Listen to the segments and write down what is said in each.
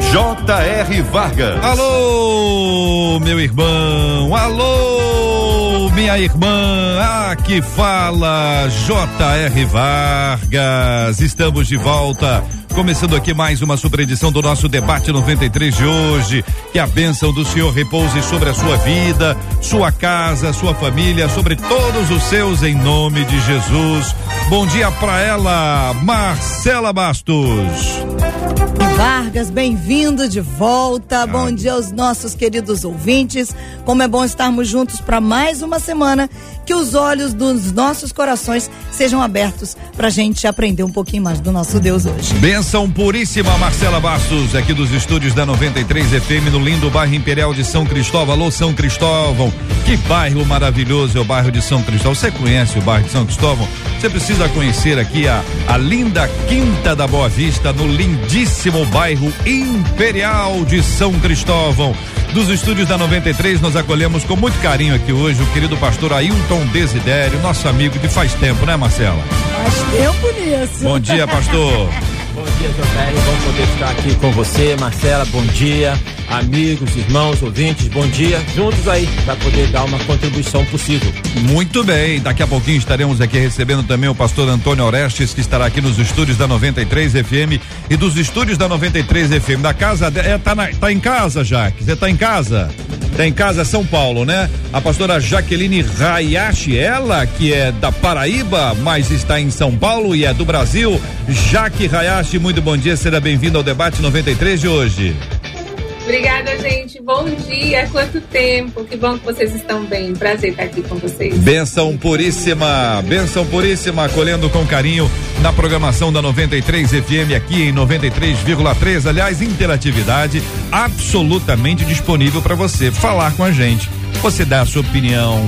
J.R. Vargas. Alô, meu irmão. Alô, minha irmã. Aqui fala J.R. Vargas. Estamos de volta Começando aqui mais uma super edição do nosso debate 93 de hoje. Que a bênção do Senhor repouse sobre a sua vida, sua casa, sua família, sobre todos os seus, em nome de Jesus. Bom dia para ela, Marcela Bastos. Vargas, bem-vindo de volta. Ah. Bom dia aos nossos queridos ouvintes. Como é bom estarmos juntos para mais uma semana que os olhos dos nossos corações sejam abertos para a gente aprender um pouquinho mais do nosso Deus hoje. Benção puríssima, Marcela Bastos, aqui dos estúdios da 93 FM no lindo bairro Imperial de São Cristóvão. Alô, São Cristóvão, que bairro maravilhoso é o bairro de São Cristóvão. Você conhece o bairro de São Cristóvão? Você precisa conhecer aqui a, a linda Quinta da Boa Vista, no lindíssimo bairro Imperial de São Cristóvão dos estúdios da 93, nós acolhemos com muito carinho aqui hoje o querido pastor Ailton Desidério, nosso amigo de faz tempo, né, Marcela? Faz tempo nisso. Bom dia, pastor. bom dia, José. Vamos poder estar aqui com você, Marcela. Bom dia amigos, irmãos, ouvintes, bom dia. Juntos aí para poder dar uma contribuição possível. Muito bem, daqui a pouquinho estaremos aqui recebendo também o pastor Antônio Orestes, que estará aqui nos estúdios da 93 FM e dos estúdios da 93 FM. Da casa, é, tá, na, tá em casa, Jaque? Você tá em casa? Tá em casa, São Paulo, né? A pastora Jaqueline Rayashi, ela que é da Paraíba, mas está em São Paulo e é do Brasil. Jaque Rayashi, muito bom dia, seja bem-vindo ao debate 93 de hoje. Obrigada, gente. Bom dia. Quanto tempo. Que bom que vocês estão bem. Prazer estar aqui com vocês. Benção puríssima. Benção puríssima. Acolhendo com carinho na programação da 93 FM aqui em 93,3. Aliás, interatividade absolutamente disponível para você falar com a gente você dar a sua opinião,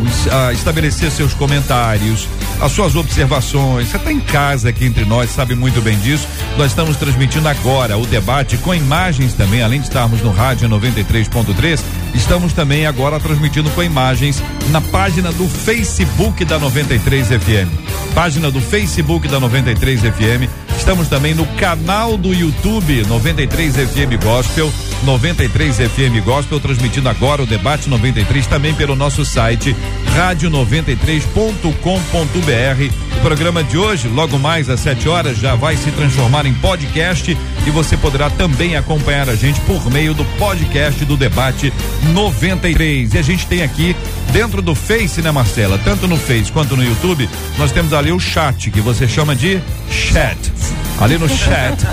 estabelecer seus comentários, as suas observações. Você está em casa aqui entre nós, sabe muito bem disso. Nós estamos transmitindo agora o debate com imagens também, além de estarmos no rádio 93.3, estamos também agora transmitindo com imagens na página do Facebook da 93 FM. Página do Facebook da 93 FM. Estamos também no canal do YouTube 93 FM Gospel 93 FM Gospel, transmitindo agora o debate 93 também pelo nosso site rádio93.com.br. O programa de hoje, logo mais às 7 horas, já vai se transformar em podcast e você poderá também acompanhar a gente por meio do podcast do debate 93. E a gente tem aqui dentro do Face, né, Marcela? Tanto no Face quanto no YouTube, nós temos ali o chat que você chama de chat. Ali no chat,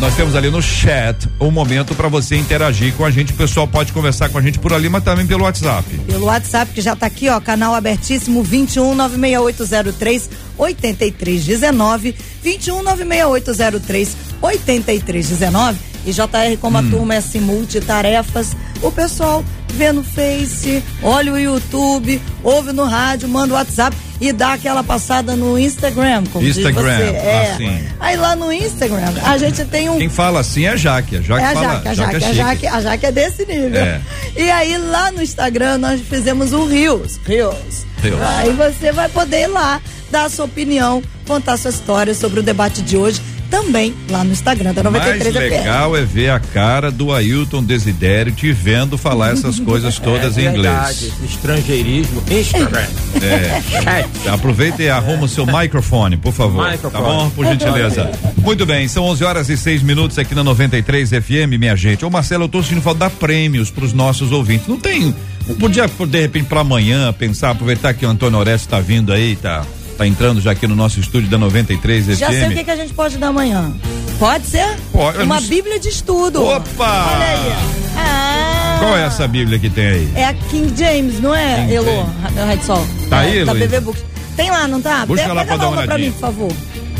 nós temos ali no chat um momento para você interagir com a gente. O pessoal pode conversar com a gente por ali, mas também pelo WhatsApp. Pelo WhatsApp, que já está aqui, ó, canal abertíssimo 21 96803 8319. 21 96803 8319. E JR, como hum. a turma é assim, multitarefas, o pessoal vê no Face, olha o YouTube, ouve no rádio, manda o WhatsApp e dá aquela passada no Instagram, como Instagram, diz você. É. Assim. Aí lá no Instagram, a gente tem um. Quem fala assim é a Jaque. A Jaque, é a fala, Jaque, a Jaque, Jaque, é a, Jaque a Jaque é desse nível. É. E aí lá no Instagram nós fizemos o Rios. Rios. Rios. Aí você vai poder ir lá, dar a sua opinião, contar a sua história sobre o debate de hoje também lá no Instagram da 93 Mais legal é ver a cara do Ailton Desidério te vendo falar essas coisas todas é, em verdade, inglês. Estrangeirismo, Instagram. É. Aproveita e arruma o seu microfone, por favor. Tá microfone. Tá bom? Por gentileza. Muito bem, são 11 horas e 6 minutos aqui na 93 FM, minha gente. Ô Marcelo, eu tô sentindo falta dar prêmios pros nossos ouvintes. Não tem. Podia, de repente, para amanhã, pensar, aproveitar que o Antônio Orestes tá vindo aí, tá tá entrando já aqui no nosso estúdio da 93 FM. Já sei o que, que a gente pode dar amanhã. Pode ser? Pode. Uma Bíblia de estudo. Opa! Olha aí. Ah. Qual é essa Bíblia que tem aí? É a King James, não é, King Elô? Red Sol. Tá é, aí, Da BB Books. Tem lá, não tá? Busca lá pra dar uma pra mim, por favor.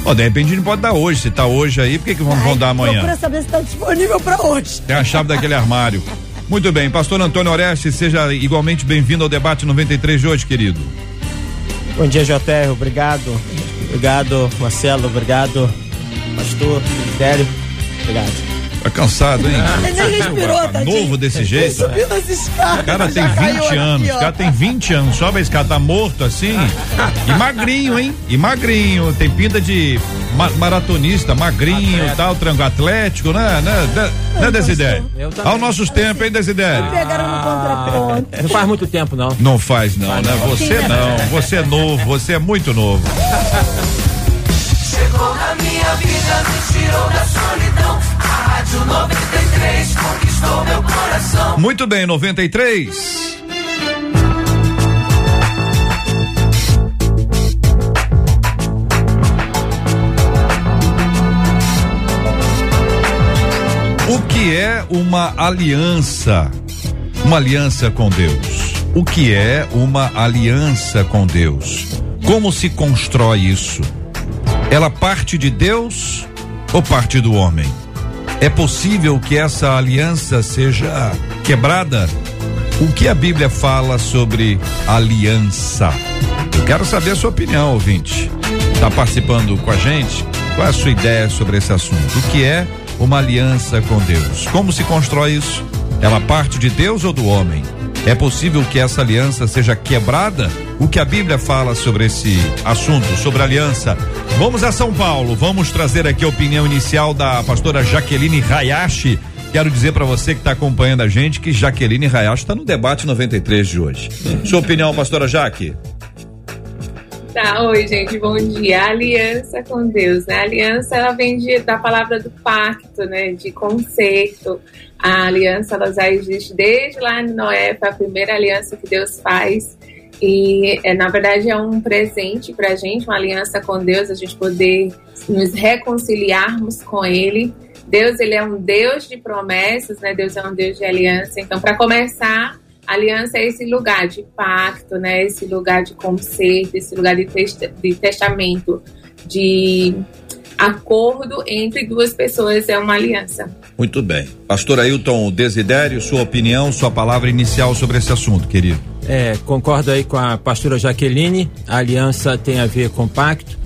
Oh, de repente a gente pode dar hoje. Se tá hoje aí, por que, que vão, Ai, vão dar amanhã? Procura saber se tá disponível pra hoje. Tem a chave daquele armário. Muito bem, pastor Antônio Oreste, seja igualmente bem-vindo ao debate 93 de hoje, querido. Bom dia, JR, obrigado. Obrigado, Marcelo, obrigado, pastor, ministério. Obrigado. Tá cansado, hein? Ele respirou, tá Novo desse jeito. Subindo as escadas. O cara tem 20 anos, o cara tem 20 anos, sobe a escada, tá morto assim. E magrinho, hein? E magrinho, tem pinta de ma maratonista, magrinho e tal, trango atlético, né? Né, né, né Desidério? Aos nossos tempos, hein, Desidério? Pegaram no contraponto. Não faz muito tempo, não. Não faz, não, né? Você não, você é novo, você é muito novo. Chegou na minha vida, me tirou da solidão. Rádio 93 conquistou meu coração. Muito bem, 93. O que é uma aliança? Uma aliança com Deus. O que é uma aliança com Deus? Como se constrói isso? Ela parte de Deus ou parte do homem? É possível que essa aliança seja quebrada? O que a Bíblia fala sobre aliança? Eu quero saber a sua opinião, ouvinte. Está participando com a gente? Qual é a sua ideia sobre esse assunto? O que é uma aliança com Deus? Como se constrói isso? Ela parte de Deus ou do homem? É possível que essa aliança seja quebrada? O que a Bíblia fala sobre esse assunto, sobre aliança? Vamos a São Paulo, vamos trazer aqui a opinião inicial da pastora Jaqueline Hayashi. Quero dizer para você que está acompanhando a gente que Jaqueline Hayashi está no debate 93 de hoje. Sua opinião, pastora Jaque? Tá, oi gente, bom dia. Aliança com Deus, né? A aliança ela vem de, da palavra do pacto, né? De conserto. A aliança ela já existe desde lá em Noé, foi a primeira aliança que Deus faz. E é, na verdade é um presente para a gente, uma aliança com Deus, a gente poder nos reconciliarmos com Ele. Deus ele é um Deus de promessas, né? Deus é um Deus de aliança. Então, para começar, aliança é esse lugar de pacto, né? Esse lugar de conserto, esse lugar de, testa, de testamento, de acordo entre duas pessoas, é uma aliança. Muito bem. Pastor Ailton Desidério, sua opinião, sua palavra inicial sobre esse assunto, querido. É, concordo aí com a pastora Jaqueline. A aliança tem a ver com pacto,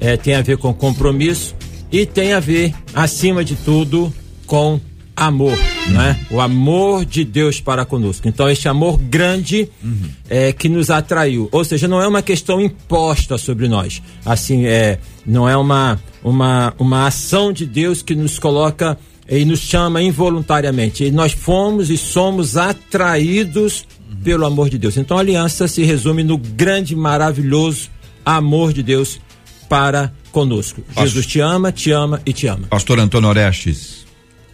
é, tem a ver com compromisso e tem a ver, acima de tudo, com amor, uhum. né? O amor de Deus para conosco. Então, este amor grande uhum. é, que nos atraiu. Ou seja, não é uma questão imposta sobre nós. Assim, é, não é uma, uma, uma ação de Deus que nos coloca e nos chama involuntariamente. E nós fomos e somos atraídos uhum. pelo amor de Deus. Então, a aliança se resume no grande, maravilhoso amor de Deus para conosco. Pastor, Jesus te ama, te ama e te ama. Pastor Antônio Orestes.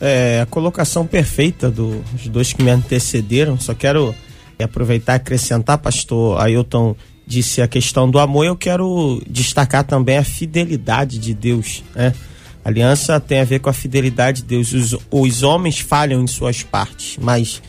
É, a colocação perfeita dos dois que me antecederam. Só quero aproveitar e acrescentar, pastor Ailton disse a questão do amor, eu quero destacar também a fidelidade de Deus. Né? A aliança tem a ver com a fidelidade de Deus. Os, os homens falham em suas partes, mas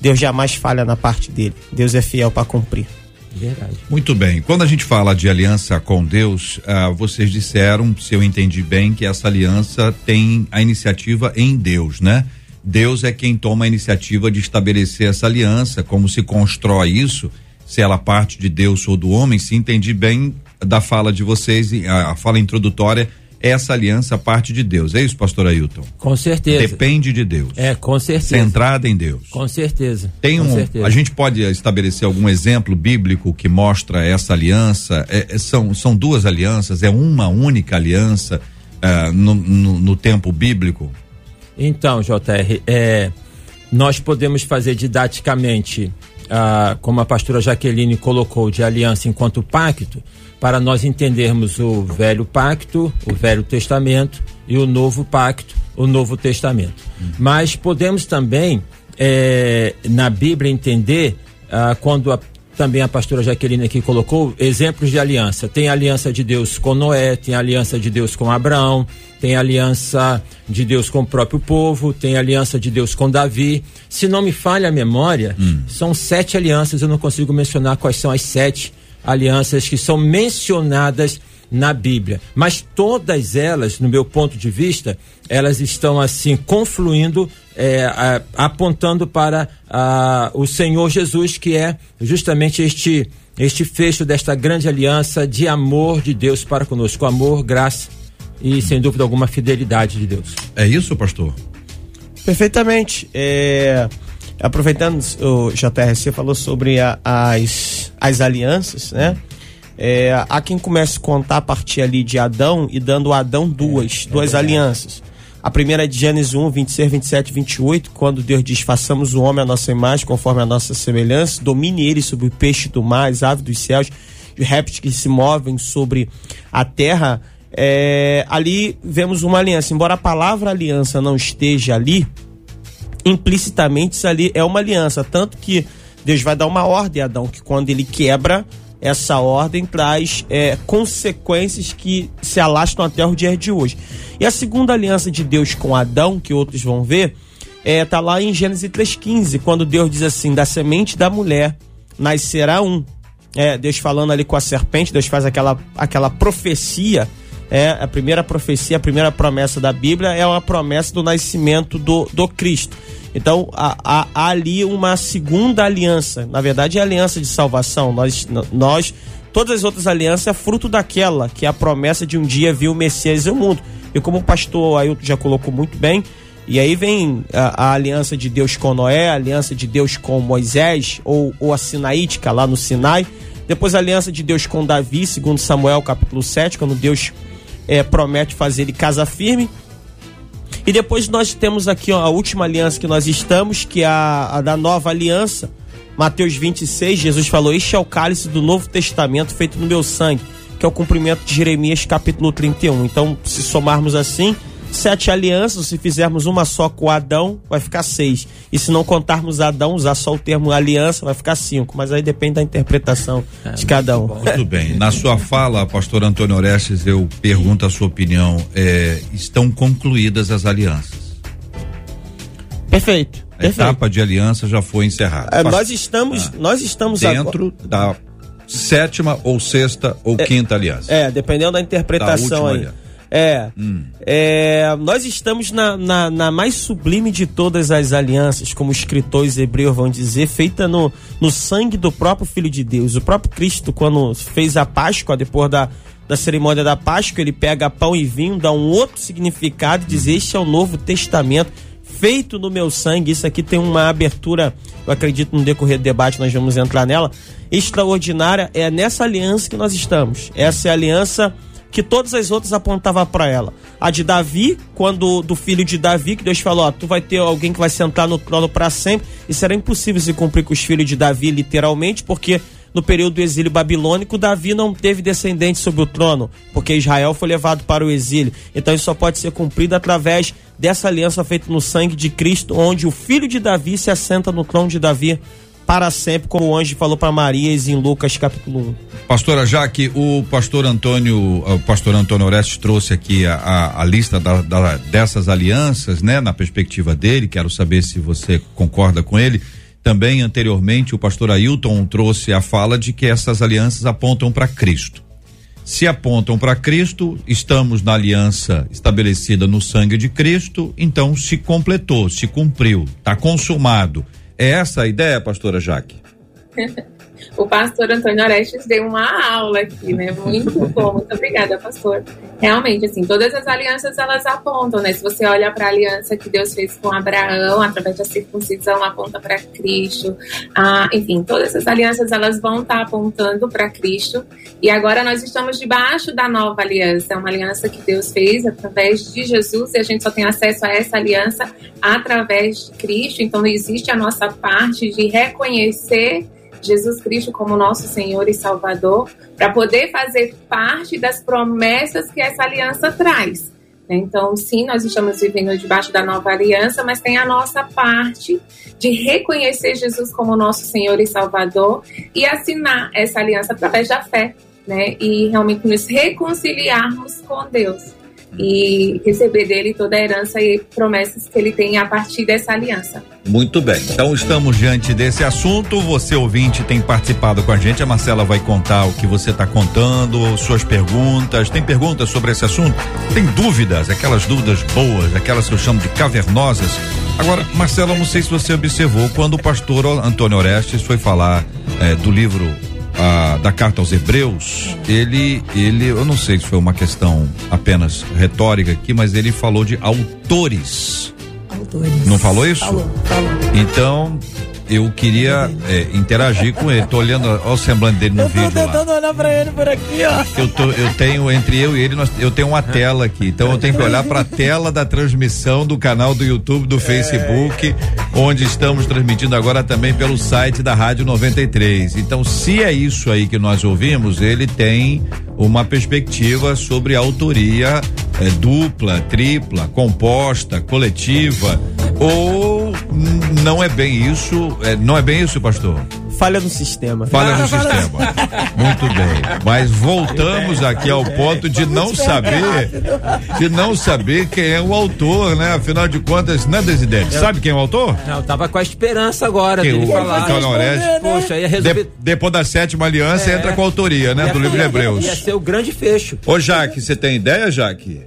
Deus jamais falha na parte dele. Deus é fiel para cumprir. Verdade. Muito bem. Quando a gente fala de aliança com Deus, uh, vocês disseram, se eu entendi bem, que essa aliança tem a iniciativa em Deus, né? Deus é quem toma a iniciativa de estabelecer essa aliança, como se constrói isso, se ela parte de Deus ou do homem, se entendi bem da fala de vocês, a fala introdutória, essa aliança parte de Deus. É isso, pastor Ailton? Com certeza. Depende de Deus. É, com certeza. Centrada em Deus. Com certeza. Tem com um, certeza. a gente pode estabelecer algum exemplo bíblico que mostra essa aliança? É, é são, são duas alianças? É uma única aliança uh, no, no, no, tempo bíblico? Então, JR, é, nós podemos fazer didaticamente, como a pastora Jaqueline colocou, de aliança enquanto pacto, para nós entendermos o velho pacto, o velho testamento e o novo pacto, o novo testamento. Mas podemos também é, na Bíblia entender ah, quando a, também a pastora Jaqueline aqui colocou exemplos de aliança. Tem a aliança de Deus com Noé, tem a aliança de Deus com Abraão, tem a aliança de Deus com o próprio povo, tem aliança de Deus com Davi. Se não me falha a memória, hum. são sete alianças, eu não consigo mencionar quais são as sete alianças que são mencionadas na Bíblia. Mas todas elas, no meu ponto de vista, elas estão assim confluindo, é, a, apontando para a, o Senhor Jesus, que é justamente este, este fecho desta grande aliança de amor de Deus para conosco. Amor, graça e, sem dúvida alguma, fidelidade de Deus. É isso, pastor? Perfeitamente. É, aproveitando, o JRC falou sobre a, as, as alianças, né? É, há quem comece a contar a partir ali de Adão e dando a Adão duas, é, duas é alianças. A primeira é de Gênesis 1, 26, 27 28, quando Deus diz: façamos o homem à nossa imagem, conforme a nossa semelhança, domine ele sobre o peixe do mar, as aves dos céus, os répteis que se movem sobre a terra. É, ali vemos uma aliança. Embora a palavra aliança não esteja ali, implicitamente isso ali é uma aliança. Tanto que Deus vai dar uma ordem a Adão, que quando ele quebra essa ordem, traz é, consequências que se alastram até o dia de hoje. E a segunda aliança de Deus com Adão, que outros vão ver, é, tá lá em Gênesis 3,15, quando Deus diz assim: da semente da mulher nascerá um. É, Deus falando ali com a serpente, Deus faz aquela, aquela profecia é a primeira profecia, a primeira promessa da Bíblia é uma promessa do nascimento do, do Cristo. Então há, há, ali uma segunda aliança, na verdade é a aliança de salvação. Nós, nós, todas as outras alianças é fruto daquela que é a promessa de um dia vir o Messias e o mundo. E como o pastor Ailton já colocou muito bem, e aí vem a, a, aliança de Deus com Noé, a aliança de Deus com Moisés, ou, ou a Sinaítica lá no Sinai. Depois a aliança de Deus com Davi, segundo Samuel capítulo 7, quando Deus é, promete fazer ele casa firme. E depois nós temos aqui ó, a última aliança que nós estamos, que é a, a da nova aliança. Mateus 26, Jesus falou: Este é o cálice do Novo Testamento feito no meu sangue, que é o cumprimento de Jeremias capítulo 31. Então, se somarmos assim, sete alianças, se fizermos uma só com Adão, vai ficar seis. E se não contarmos Adão, usar só o termo aliança, vai ficar cinco. Mas aí depende da interpretação é, de cada um. Muito bem. Na sua fala, pastor Antônio Orestes, eu pergunto a sua opinião. É, estão concluídas as alianças? Perfeito. A perfeito. etapa de aliança já foi encerrada. É, nós estamos, ah, nós estamos dentro agora... da sétima ou sexta ou é, quinta aliança. É, dependendo da interpretação da aí. Aliança. É. Hum. é nós estamos na, na, na, mais sublime de todas as alianças, como os escritores hebreus vão dizer, feita no, no sangue do próprio Filho de Deus. O próprio Cristo, quando fez a Páscoa, depois da, da cerimônia da Páscoa, ele pega pão e vinho, dá um outro significado e diz: Este é o Novo Testamento feito no meu sangue. Isso aqui tem uma abertura, eu acredito no decorrer do debate nós vamos entrar nela, extraordinária. É nessa aliança que nós estamos. Essa é a aliança que todas as outras apontavam para ela. A de Davi, quando do filho de Davi, que Deus falou: ó, tu vai ter alguém que vai sentar no trono para sempre. Isso era impossível se cumprir com os filhos de Davi, literalmente, porque no período do exílio babilônico, Davi não teve descendente sobre o trono, porque Israel foi levado para o exílio. Então isso só pode ser cumprido através dessa aliança feita no sangue de Cristo, onde o filho de Davi se assenta no trono de Davi para sempre, como o anjo falou para Marias em Lucas capítulo 1. Pastora Jaque, o pastor Antônio, o pastor Antônio Orestes trouxe aqui a, a, a lista da, da, dessas alianças, né, na perspectiva dele, quero saber se você concorda com ele. Também anteriormente o pastor Ailton trouxe a fala de que essas alianças apontam para Cristo. Se apontam para Cristo, estamos na aliança estabelecida no sangue de Cristo, então se completou, se cumpriu, está consumado. É essa a ideia, pastora Jaque? o pastor Antônio Orestes deu uma aula aqui, né? Muito bom, muito obrigada, pastor. Realmente, assim, todas as alianças elas apontam, né? Se você olha para a aliança que Deus fez com Abraão, através da circuncisão, aponta para Cristo. Ah, enfim, todas as alianças elas vão estar tá apontando para Cristo. E agora nós estamos debaixo da nova aliança, é uma aliança que Deus fez através de Jesus e a gente só tem acesso a essa aliança através de Cristo. Então, existe a nossa parte de reconhecer Jesus Cristo como nosso Senhor e Salvador, para poder fazer parte das promessas que essa aliança traz. Né? Então, sim, nós estamos vivendo debaixo da nova aliança, mas tem a nossa parte de reconhecer Jesus como nosso Senhor e Salvador e assinar essa aliança através da fé, né? E realmente nos reconciliarmos com Deus. E receber dele toda a herança e promessas que ele tem a partir dessa aliança. Muito bem. Então estamos diante desse assunto. Você ouvinte tem participado com a gente. A Marcela vai contar o que você está contando, suas perguntas. Tem perguntas sobre esse assunto? Tem dúvidas? Aquelas dúvidas boas, aquelas que eu chamo de cavernosas. Agora, Marcela, não sei se você observou quando o pastor Antônio Orestes foi falar eh, do livro a, da carta aos Hebreus, ele, ele, eu não sei se foi uma questão apenas retórica aqui, mas ele falou de autores. Autores. Não falou isso? Falou, falou. Então, eu queria é, interagir com ele. Tô olhando ó, o semblante dele no Eu tô vídeo lá. tentando olhar pra ele por aqui, ó. Eu, tô, eu tenho, entre eu e ele, nós, eu tenho uma tela aqui. Então eu tenho que olhar para a tela da transmissão do canal do YouTube, do Facebook, onde estamos transmitindo agora também pelo site da Rádio 93. Então, se é isso aí que nós ouvimos, ele tem uma perspectiva sobre a autoria eh, dupla, tripla, composta, coletiva. Ou não é bem isso? eh, não é bem isso, pastor? Falha no sistema. Falha no sistema. Muito bem. Mas voltamos aqui ao ponto de não saber, de não saber quem é o autor, né? Afinal de contas, né, Desidete? Sabe quem é o autor? Não, eu tava com a esperança agora Quem? dele O falar. Orestes? Poxa, ia resolver. De- depois da sétima aliança, entra com a autoria, né? Do livro de Ia Hebreus. ser o grande fecho. Ô, Jaque, você tem ideia, Jaque?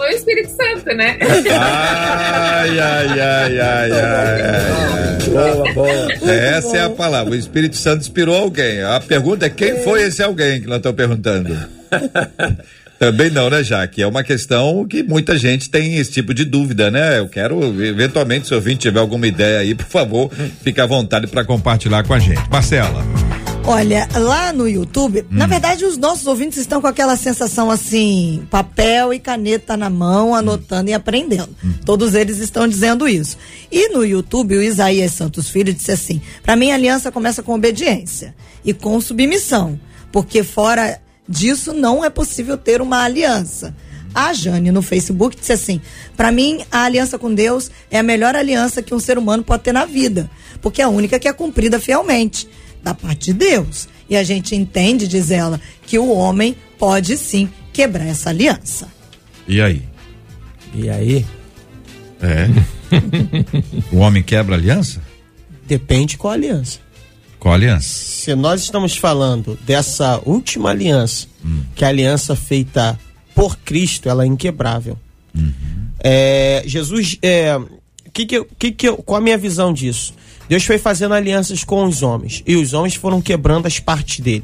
Foi o Espírito Santo, né? Ai, ai, ai, ai, ai, ai. Boa, boa. Essa é a palavra. O Espírito Santo inspirou alguém. A pergunta é quem foi esse alguém que nós estamos perguntando? Também não, né, Jaque? É uma questão que muita gente tem esse tipo de dúvida, né? Eu quero, eventualmente, se o ouvinte tiver alguma ideia aí, por favor, fique à vontade para compartilhar com a gente. Marcela. Olha, lá no YouTube, na verdade, os nossos ouvintes estão com aquela sensação assim, papel e caneta na mão, anotando e aprendendo. Todos eles estão dizendo isso. E no YouTube, o Isaías Santos Filho disse assim: para mim, a aliança começa com obediência e com submissão, porque fora disso não é possível ter uma aliança. A Jane no Facebook disse assim: para mim, a aliança com Deus é a melhor aliança que um ser humano pode ter na vida, porque é a única que é cumprida fielmente da parte de Deus. E a gente entende, diz ela, que o homem pode sim quebrar essa aliança. E aí? E aí? É. o homem quebra a aliança? Depende qual aliança. Qual aliança? Se nós estamos falando dessa última aliança, que é a aliança feita por Cristo, ela é inquebrável. É, Jesus, é, que que, eu- que que eu- qual a minha visão disso? Deus foi fazendo alianças com os homens e os homens foram quebrando as partes dele.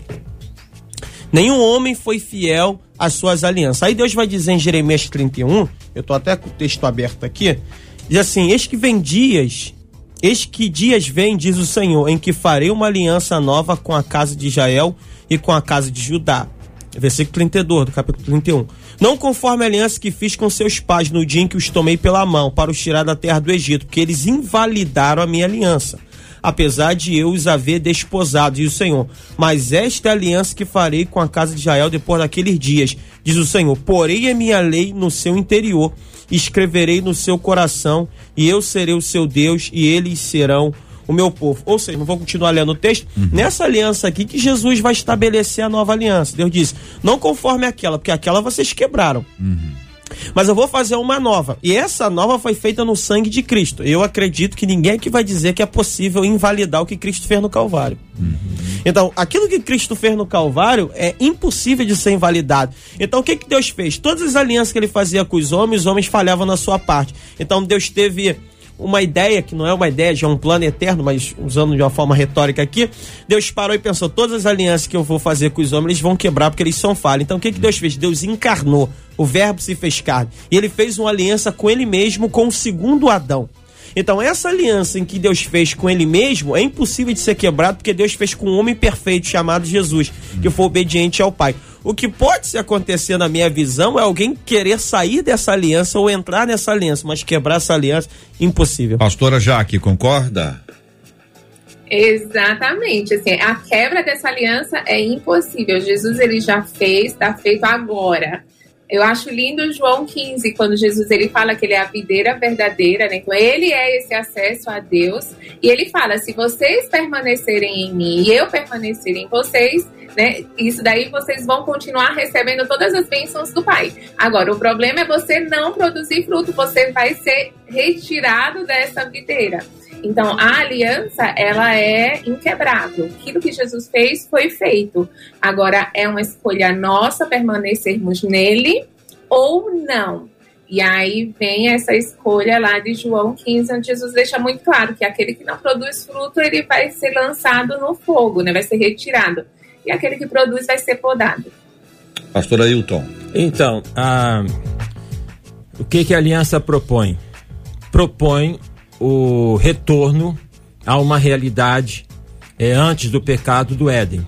Nenhum homem foi fiel às suas alianças. Aí Deus vai dizer em Jeremias 31, eu estou até com o texto aberto aqui, diz assim: Eis que vem dias, eis que dias vem, diz o Senhor, em que farei uma aliança nova com a casa de Israel e com a casa de Judá. Versículo 32 do capítulo 31. Não conforme a aliança que fiz com seus pais no dia em que os tomei pela mão para os tirar da terra do Egito, porque eles invalidaram a minha aliança apesar de eu os haver desposado, diz o Senhor. Mas esta é a aliança que farei com a casa de Israel depois daqueles dias, diz o Senhor. Porei a minha lei no seu interior, escreverei no seu coração, e eu serei o seu Deus, e eles serão o meu povo. Ou seja, não vou continuar lendo o texto. Nessa aliança aqui que Jesus vai estabelecer a nova aliança. Deus diz: não conforme aquela, porque aquela vocês quebraram. Mas eu vou fazer uma nova. E essa nova foi feita no sangue de Cristo. Eu acredito que ninguém aqui vai dizer que é possível invalidar o que Cristo fez no Calvário. Então, aquilo que Cristo fez no Calvário é impossível de ser invalidado. Então, o que, que Deus fez? Todas as alianças que ele fazia com os homens, os homens falhavam na sua parte. Então, Deus teve uma ideia, que não é uma ideia de um plano eterno, mas usando de uma forma retórica aqui, Deus parou e pensou: todas as alianças que eu vou fazer com os homens, eles vão quebrar porque eles são falhos. Então o que, que Deus fez? Deus encarnou, o Verbo se fez carne. E ele fez uma aliança com ele mesmo, com o segundo Adão. Então, essa aliança em que Deus fez com ele mesmo é impossível de ser quebrado porque Deus fez com um homem perfeito chamado Jesus, que foi obediente ao Pai. O que pode se acontecer na minha visão é alguém querer sair dessa aliança ou entrar nessa aliança, mas quebrar essa aliança, impossível. Pastora Jaque, concorda? Exatamente, assim, a quebra dessa aliança é impossível. Jesus ele já fez, está feito agora. Eu acho lindo João 15, quando Jesus ele fala que ele é a videira verdadeira, né? Então ele é esse acesso a Deus. E ele fala: se vocês permanecerem em mim e eu permanecer em vocês, né? Isso daí vocês vão continuar recebendo todas as bênçãos do Pai. Agora, o problema é você não produzir fruto, você vai ser retirado dessa videira. Então, a aliança, ela é inquebrável. Aquilo que Jesus fez foi feito. Agora, é uma escolha nossa permanecermos nele ou não. E aí vem essa escolha lá de João 15, onde Jesus deixa muito claro que aquele que não produz fruto, ele vai ser lançado no fogo, né? Vai ser retirado. E aquele que produz vai ser podado. Pastor Ailton. Então, a, o que, que a aliança propõe? Propõe o retorno a uma realidade é, antes do pecado do Éden.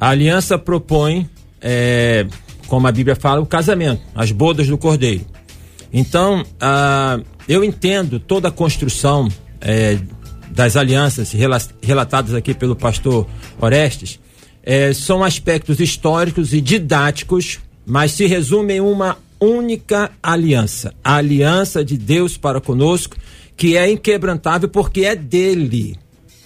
A aliança propõe, é, como a Bíblia fala, o casamento, as bodas do cordeiro. Então, ah, eu entendo toda a construção é, das alianças relatadas aqui pelo pastor Orestes, são aspectos históricos e didáticos, mas se resume em uma única aliança a aliança de Deus para conosco que é inquebrantável porque é dele,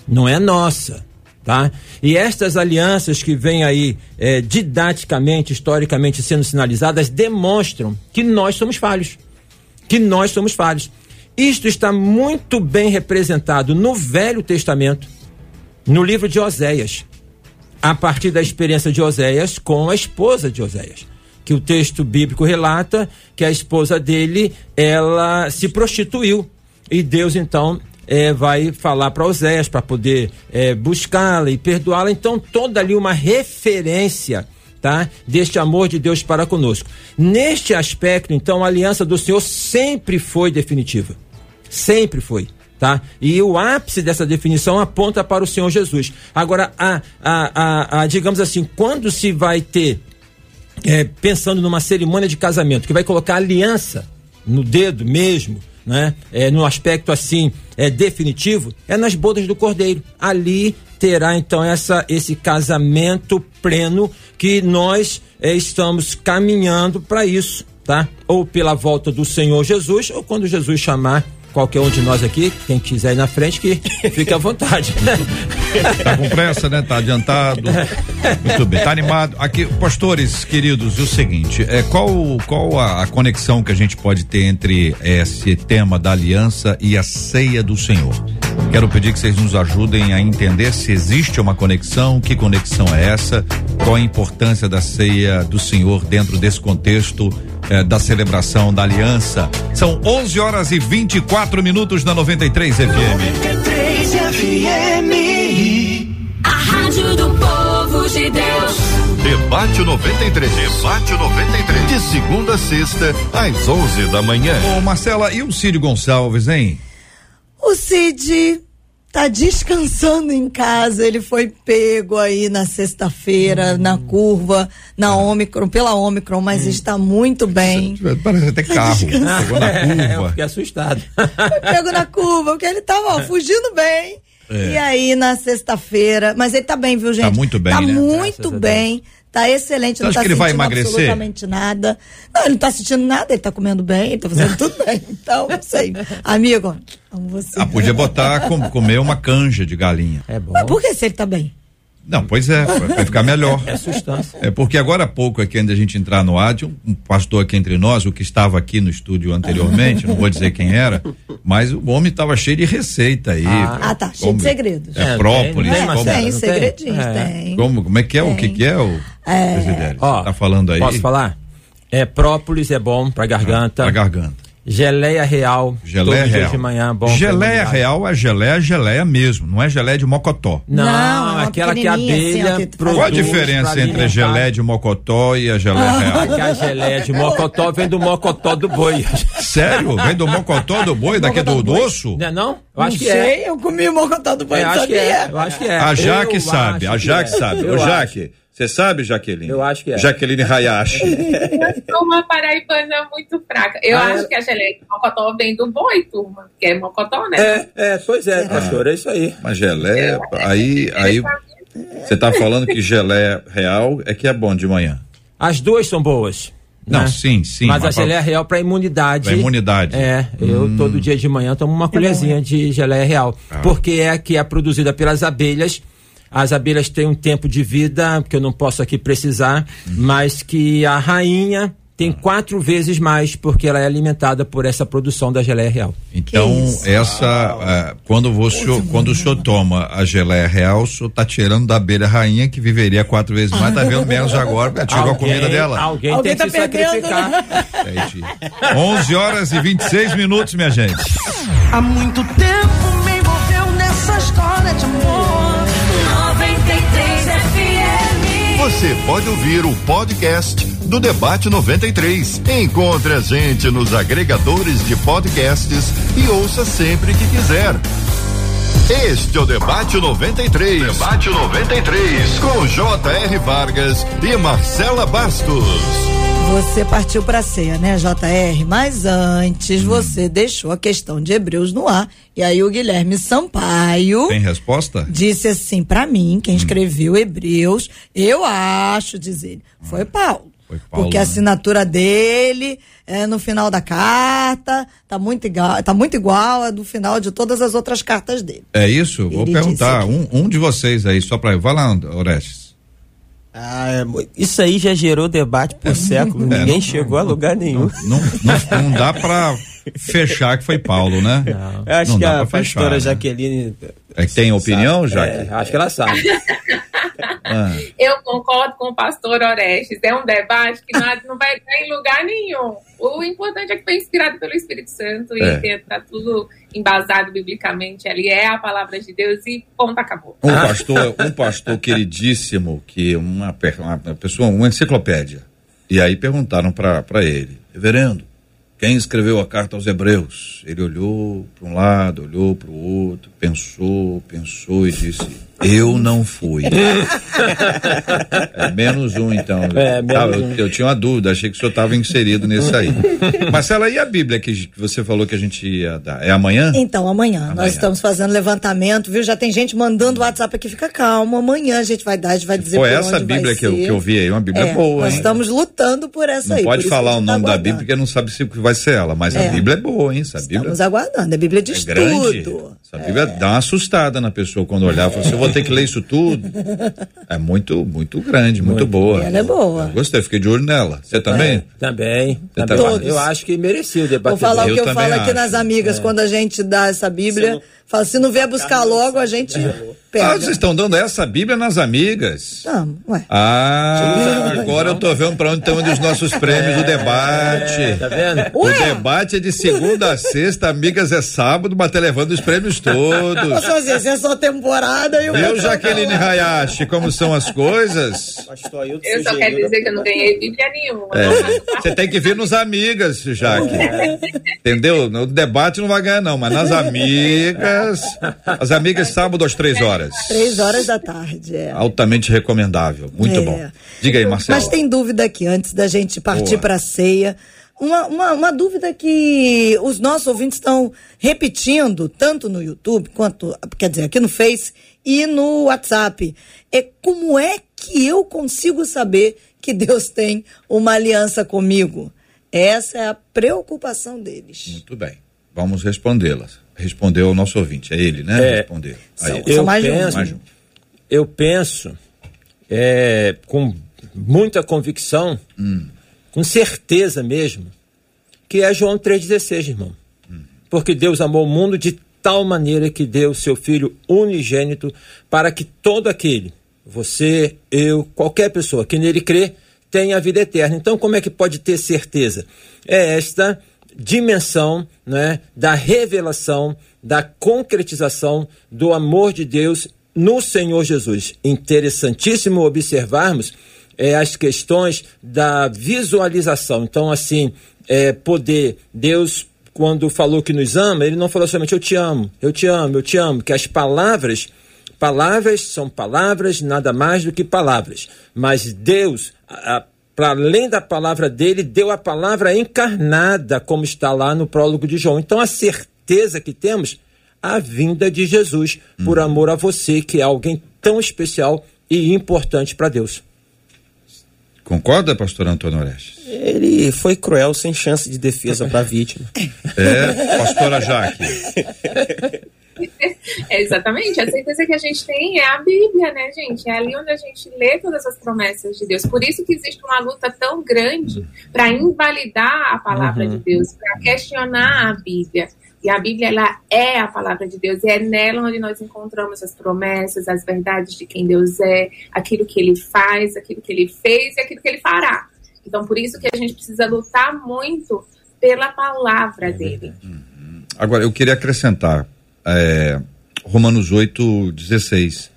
não é nossa. Tá? E estas alianças que vêm aí é, didaticamente, historicamente sendo sinalizadas, demonstram que nós somos falhos. Que nós somos falhos. Isto está muito bem representado no Velho Testamento, no livro de Oséias, a partir da experiência de Oséias com a esposa de Oséias. Que o texto bíblico relata que a esposa dele, ela se prostituiu e Deus então é, vai falar para Oséias para poder é, buscá-la e perdoá-la. Então, toda ali uma referência tá? deste amor de Deus para conosco. Neste aspecto, então, a aliança do Senhor sempre foi definitiva. Sempre foi. Tá? E o ápice dessa definição aponta para o Senhor Jesus. Agora, a, a, a, a digamos assim, quando se vai ter, é, pensando numa cerimônia de casamento, que vai colocar aliança no dedo mesmo, né? É, no aspecto assim é definitivo, é nas bodas do Cordeiro. Ali terá então essa esse casamento pleno que nós é, estamos caminhando para isso, tá? Ou pela volta do Senhor Jesus, ou quando Jesus chamar qualquer um de nós aqui, quem quiser ir na frente, que fique à vontade. tá com pressa, né? Tá adiantado. Muito bem, tá animado. Aqui, pastores queridos, o seguinte, é, qual, qual a, a conexão que a gente pode ter entre esse tema da aliança e a ceia do Senhor? Quero pedir que vocês nos ajudem a entender se existe uma conexão, que conexão é essa, qual a importância da ceia do Senhor dentro desse contexto eh, da celebração da aliança. São 11 horas e 24 minutos na 93 FM. 93 FM. A Rádio do Povo de Deus. Debate 93. Debate 93. De segunda a sexta, às 11 da manhã. Ô, Marcela, e o Círio Gonçalves, hein? O Cid tá descansando em casa. Ele foi pego aí na sexta-feira, na curva, na Ômicron, pela Ômicron, mas está muito bem. Parece até carro. Pegou na É, eu curva. fiquei assustado. Foi pego na curva, porque ele tava ó, fugindo bem. É. E aí, na sexta-feira. Mas ele tá bem, viu, gente? Tá muito bem, Tá né? muito Graças bem. Tá excelente, Você não acha tá que ele vai emagrecer? absolutamente nada. Não, ele não tá sentindo nada, ele tá comendo bem, ele tá fazendo tudo bem. Então, não sei. Amigo, amo você. Ah, podia botar, com, comer uma canja de galinha. É bom. Mas por que se ele tá bem? Não, pois é, vai ficar melhor. É sustância. É porque agora há pouco aqui, antes da gente entrar no ar, tinha um pastor aqui entre nós, o que estava aqui no estúdio anteriormente, não vou dizer quem era, mas o homem estava cheio de receita aí. Ah, tá, cheio de segredos. É, É, própolis, tem, tem, como, tem segredinhos, tem? É. tem. como, como é que é? O que Tem. que é o É. Presidente? Ó, tá falando aí? Posso falar? É, própolis é bom pra garganta. A garganta. Geleia real. Geleia real. de manhã, bom. geleia real é geleia, geleia mesmo, não é geleia de mocotó. Não, Não, é aquela que a assim, abelha que- produz Qual a diferença entre a geleia de mocotó e a Ah. geleia real? Que a geleia de mocotó vem do mocotó do boi. Sério? Vem do mocotó do boi, daqui do, do osso? Não é não? Eu Não acho que sei, é. eu comi o mocotó do banho, Eu acho que sabia? é. Eu acho que é. A Jaque Eu sabe, a que Jaque é. sabe. Eu Ô, acho. Jaque, você sabe, Jaqueline? Eu acho que é. Jaqueline Hayashi. Eu sou uma paraibana muito fraca. Eu Ah, acho é? que a geleia de mocotó vem do boi, turma. Que é mocotó, né? É, é, pois é, pastor, é isso aí. Uma geleia, aí, aí você tá falando que geleia real é que é bom de manhã. As duas são boas. Não, né? sim, sim, Mas, mas a geleia real para imunidade. Pra imunidade. É, eu Hum. todo dia de manhã tomo uma colherzinha de geleia real. Ah. Porque é a que é produzida pelas abelhas. As abelhas têm um tempo de vida, que eu não posso aqui precisar, Hum. mas que a rainha tem Ah. quatro vezes mais, porque ela é alimentada por essa produção da geleia real. Então, essa, eh, quando, você, quando o senhor toma a geleia real, o senhor tá tirando da abelha rainha, que viveria quatro vezes mais, tá vendo menos agora, porque tirou a comida dela. Alguém, Alguém tem tá que se perdendo, sacrificar. Entendi. 11 horas e 26 minutos, minha gente. Há muito tempo me envolveu nessa história de amor. Você pode ouvir o podcast do Debate 93. Encontre a gente nos agregadores de podcasts e ouça sempre que quiser. Este é o Debate 93. Debate 93. Com J.R. Vargas e Marcela Bastos. Você partiu para ceia, né, JR? Mas antes você deixou a questão de Hebreus no ar. E aí o Guilherme Sampaio Tem resposta? disse assim para mim, quem escreveu Hebreus, eu acho, diz ele, foi Paulo. Foi Paulo, porque a né? assinatura dele é no final da carta, tá muito igual, tá muito igual a do final de todas as outras cartas dele. É isso? Vou Ele perguntar. disse Um, um de vocês aí, só pra. Vai lá, Orestes. Ah, é isso aí já gerou debate por século. É, Ninguém não- chegou a lugar nenhum. Não, não, não dá pra fechar que foi Paulo, né? Eu acho Não que dá a pastora fechar, né? Jaqueline. É que tem opinião, Jaque? É, acho que ela sabe. Eu concordo com o pastor Orestes. É um debate que não, vai dar em lugar nenhum. O importante é que foi inspirado pelo Espírito Santo É. e está tudo embasado biblicamente ali. É a palavra de Deus e ponto, acabou. Um pastor, um pastor queridíssimo, que uma, uma pessoa, uma enciclopédia. E aí perguntaram para ele, reverendo, quem escreveu a carta aos Hebreus? Ele olhou para um lado, olhou para o outro, pensou, pensou e disse: Eu não fui. é menos um, então. É, menos Tá, eu, um. eu tinha uma dúvida, achei que o senhor estava inserido nisso aí. Marcela, e a Bíblia que, você falou que a gente ia dar? É amanhã? Então, amanhã, Amanhã. nós estamos fazendo levantamento, viu? Já tem gente mandando WhatsApp aqui, fica calmo. Amanhã a gente vai dar, a gente vai dizer Foi essa onde Bíblia vai que eu, que eu vi aí, uma Bíblia É, boa, Nós hein? estamos lutando por essa Não aí. pode falar a o tá nome da aguardando. Bíblia porque não sabe se vai ser ela, mas a É. Bíblia é boa, hein? Essa Bíblia Estamos aguardando. É Bíblia de é grande. Essa Bíblia dá uma assustada na pessoa quando olhar e falar assim, eu vou ter que ler isso tudo. É muito, muito grande, muito, boa. Ela é boa. Eu gostei, fiquei de olho nela. Você também? Também. Você também. tá- Eu acho que merecia o debate. Vou falar Eu o que eu também falo aqui acho. nas amigas, quando a gente dá essa Bíblia. Fala, se não vier buscar logo, a gente Ah, pega. vocês estão dando essa Bíblia nas amigas. Não, ué. Ah, agora eu tô vendo pra onde estão indo os nossos prêmios do debate. Tá vendo? O debate é de segunda a sexta, amigas é sábado, mas tá levando os prêmios todos. Nossa, às vezes é só temporada e o Viu, outro- Jaqueline Hayashi, como são as coisas? Eu só quero dizer que eu não ganhei Bíblia nenhuma. É, Você tem que vir nos amigas, Jaque. Entendeu? No debate não vai ganhar, não, mas nas amigas. As amigas sábado às três horas. Três horas da tarde, é. Altamente recomendável. Muito É. bom. Diga aí, Marcelo. Mas tem dúvida aqui, antes da gente partir para a ceia. Uma, uma, uma dúvida que os nossos ouvintes estão repetindo, tanto no YouTube, quanto, quer dizer, aqui no Face e no WhatsApp. É como é que eu consigo saber que Deus tem uma aliança comigo? Essa é a preocupação deles. Muito bem. Vamos respondê-las. Respondeu ao nosso ouvinte. É ele, né? É. Responder. Aí. Eu mais penso, Mais um. eu penso é, com muita convicção, com certeza mesmo, que é João 3,16, irmão. Porque Deus amou o mundo de tal maneira que deu o seu Filho unigênito para que todo aquele, você, eu, qualquer pessoa que nele crê, tenha a vida eterna. Então, como é que pode ter certeza? É esta dimensão né, da revelação, da concretização do amor de Deus no Senhor Jesus. Interessantíssimo observarmos é, as questões da visualização. Então, assim, é, poder, Deus, quando falou que nos ama, ele não falou somente eu te amo, eu te amo, eu te amo, que as palavras, palavras são palavras, nada mais do que palavras. Mas Deus, para além da palavra dele, deu a palavra encarnada, como está lá no prólogo de João. Então, a certeza que temos, a vinda de Jesus, por amor a você, que é alguém tão especial e importante para Deus. Concorda, pastor Antônio Orestes? Ele foi cruel, sem chance de defesa para a vítima. É, pastora Jaque. É, exatamente, a certeza que a gente tem é a Bíblia, né, gente? É ali onde a gente lê todas as promessas de Deus. Por isso que existe uma luta tão grande para invalidar a palavra de Deus, para questionar a Bíblia. E a Bíblia, ela é a palavra de Deus, e é nela onde nós encontramos as promessas, as verdades de quem Deus é, aquilo que ele faz, aquilo que ele fez e aquilo que ele fará. Então, por isso que a gente precisa lutar muito pela palavra dele. Agora, eu queria acrescentar é, Romanos 8, 16.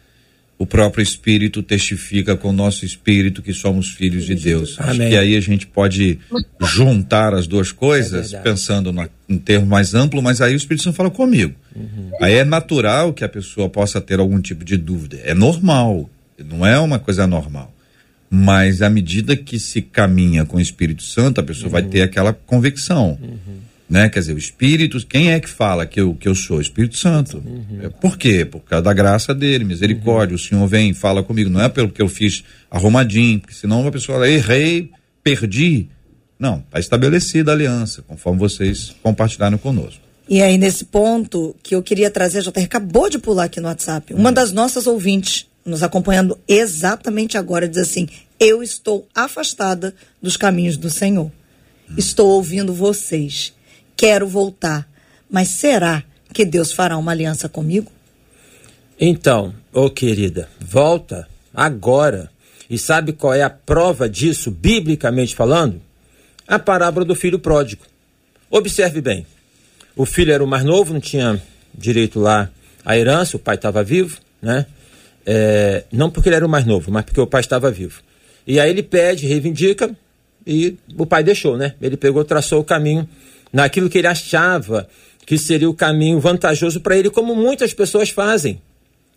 O próprio Espírito testifica com o nosso espírito que somos filhos de Deus. Acho Amém. que aí a gente pode juntar as duas coisas, É pensando na, em termo mais amplo, mas aí o Espírito Santo fala comigo. Uhum. Aí é natural que a pessoa possa ter algum tipo de dúvida. É normal, não é uma coisa normal. Mas à medida que se caminha com o Espírito Santo, a pessoa Uhum. vai ter aquela convicção. Né? Quer dizer, o Espírito, quem é que fala que eu, que eu sou? O Espírito Santo. Uhum. É, Por quê? Por causa da graça dele, misericórdia. O Senhor vem, fala comigo. Não é pelo que eu fiz arrumadinho, porque senão a pessoa fala, errei, perdi. Não, está estabelecida a aliança, conforme vocês compartilharam conosco. E aí, nesse ponto que eu queria trazer, a JR acabou de pular aqui no WhatsApp. Uma das nossas ouvintes, nos acompanhando exatamente agora, diz assim: Eu estou afastada dos caminhos do Senhor. Estou ouvindo vocês. Quero voltar. Mas será que Deus fará uma aliança comigo? Então, ô querida, volta agora. E sabe qual é a prova disso, biblicamente falando? A parábola do filho pródigo. Observe bem. O filho era o mais novo, não tinha direito lá à herança, o pai estava vivo, né? É, não porque ele era o mais novo, mas porque o pai estava vivo. E aí ele pede, reivindica, e o pai deixou, né? Ele pegou, traçou o caminho naquilo que ele achava que seria o caminho vantajoso para ele, como muitas pessoas fazem.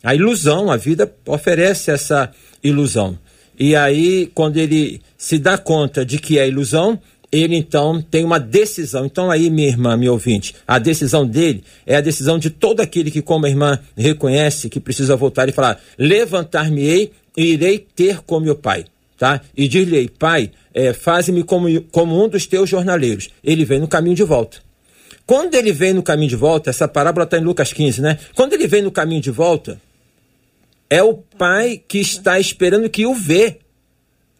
A ilusão, a vida oferece essa ilusão. E aí, quando ele se dá conta de que é ilusão, ele então tem uma decisão. Então, aí, minha irmã, meu ouvinte, a decisão dele é a decisão de todo aquele que, como a irmã, reconhece que precisa voltar e falar: levantar-me-ei e irei ter com meu pai. Tá? E dir-lhe, pai, é, faze-me como, como um dos teus jornaleiros. Ele vem no caminho de volta. Quando ele vem no caminho de volta, essa parábola está em Lucas 15, né? Quando ele vem no caminho de volta, é o pai que está esperando que o vê.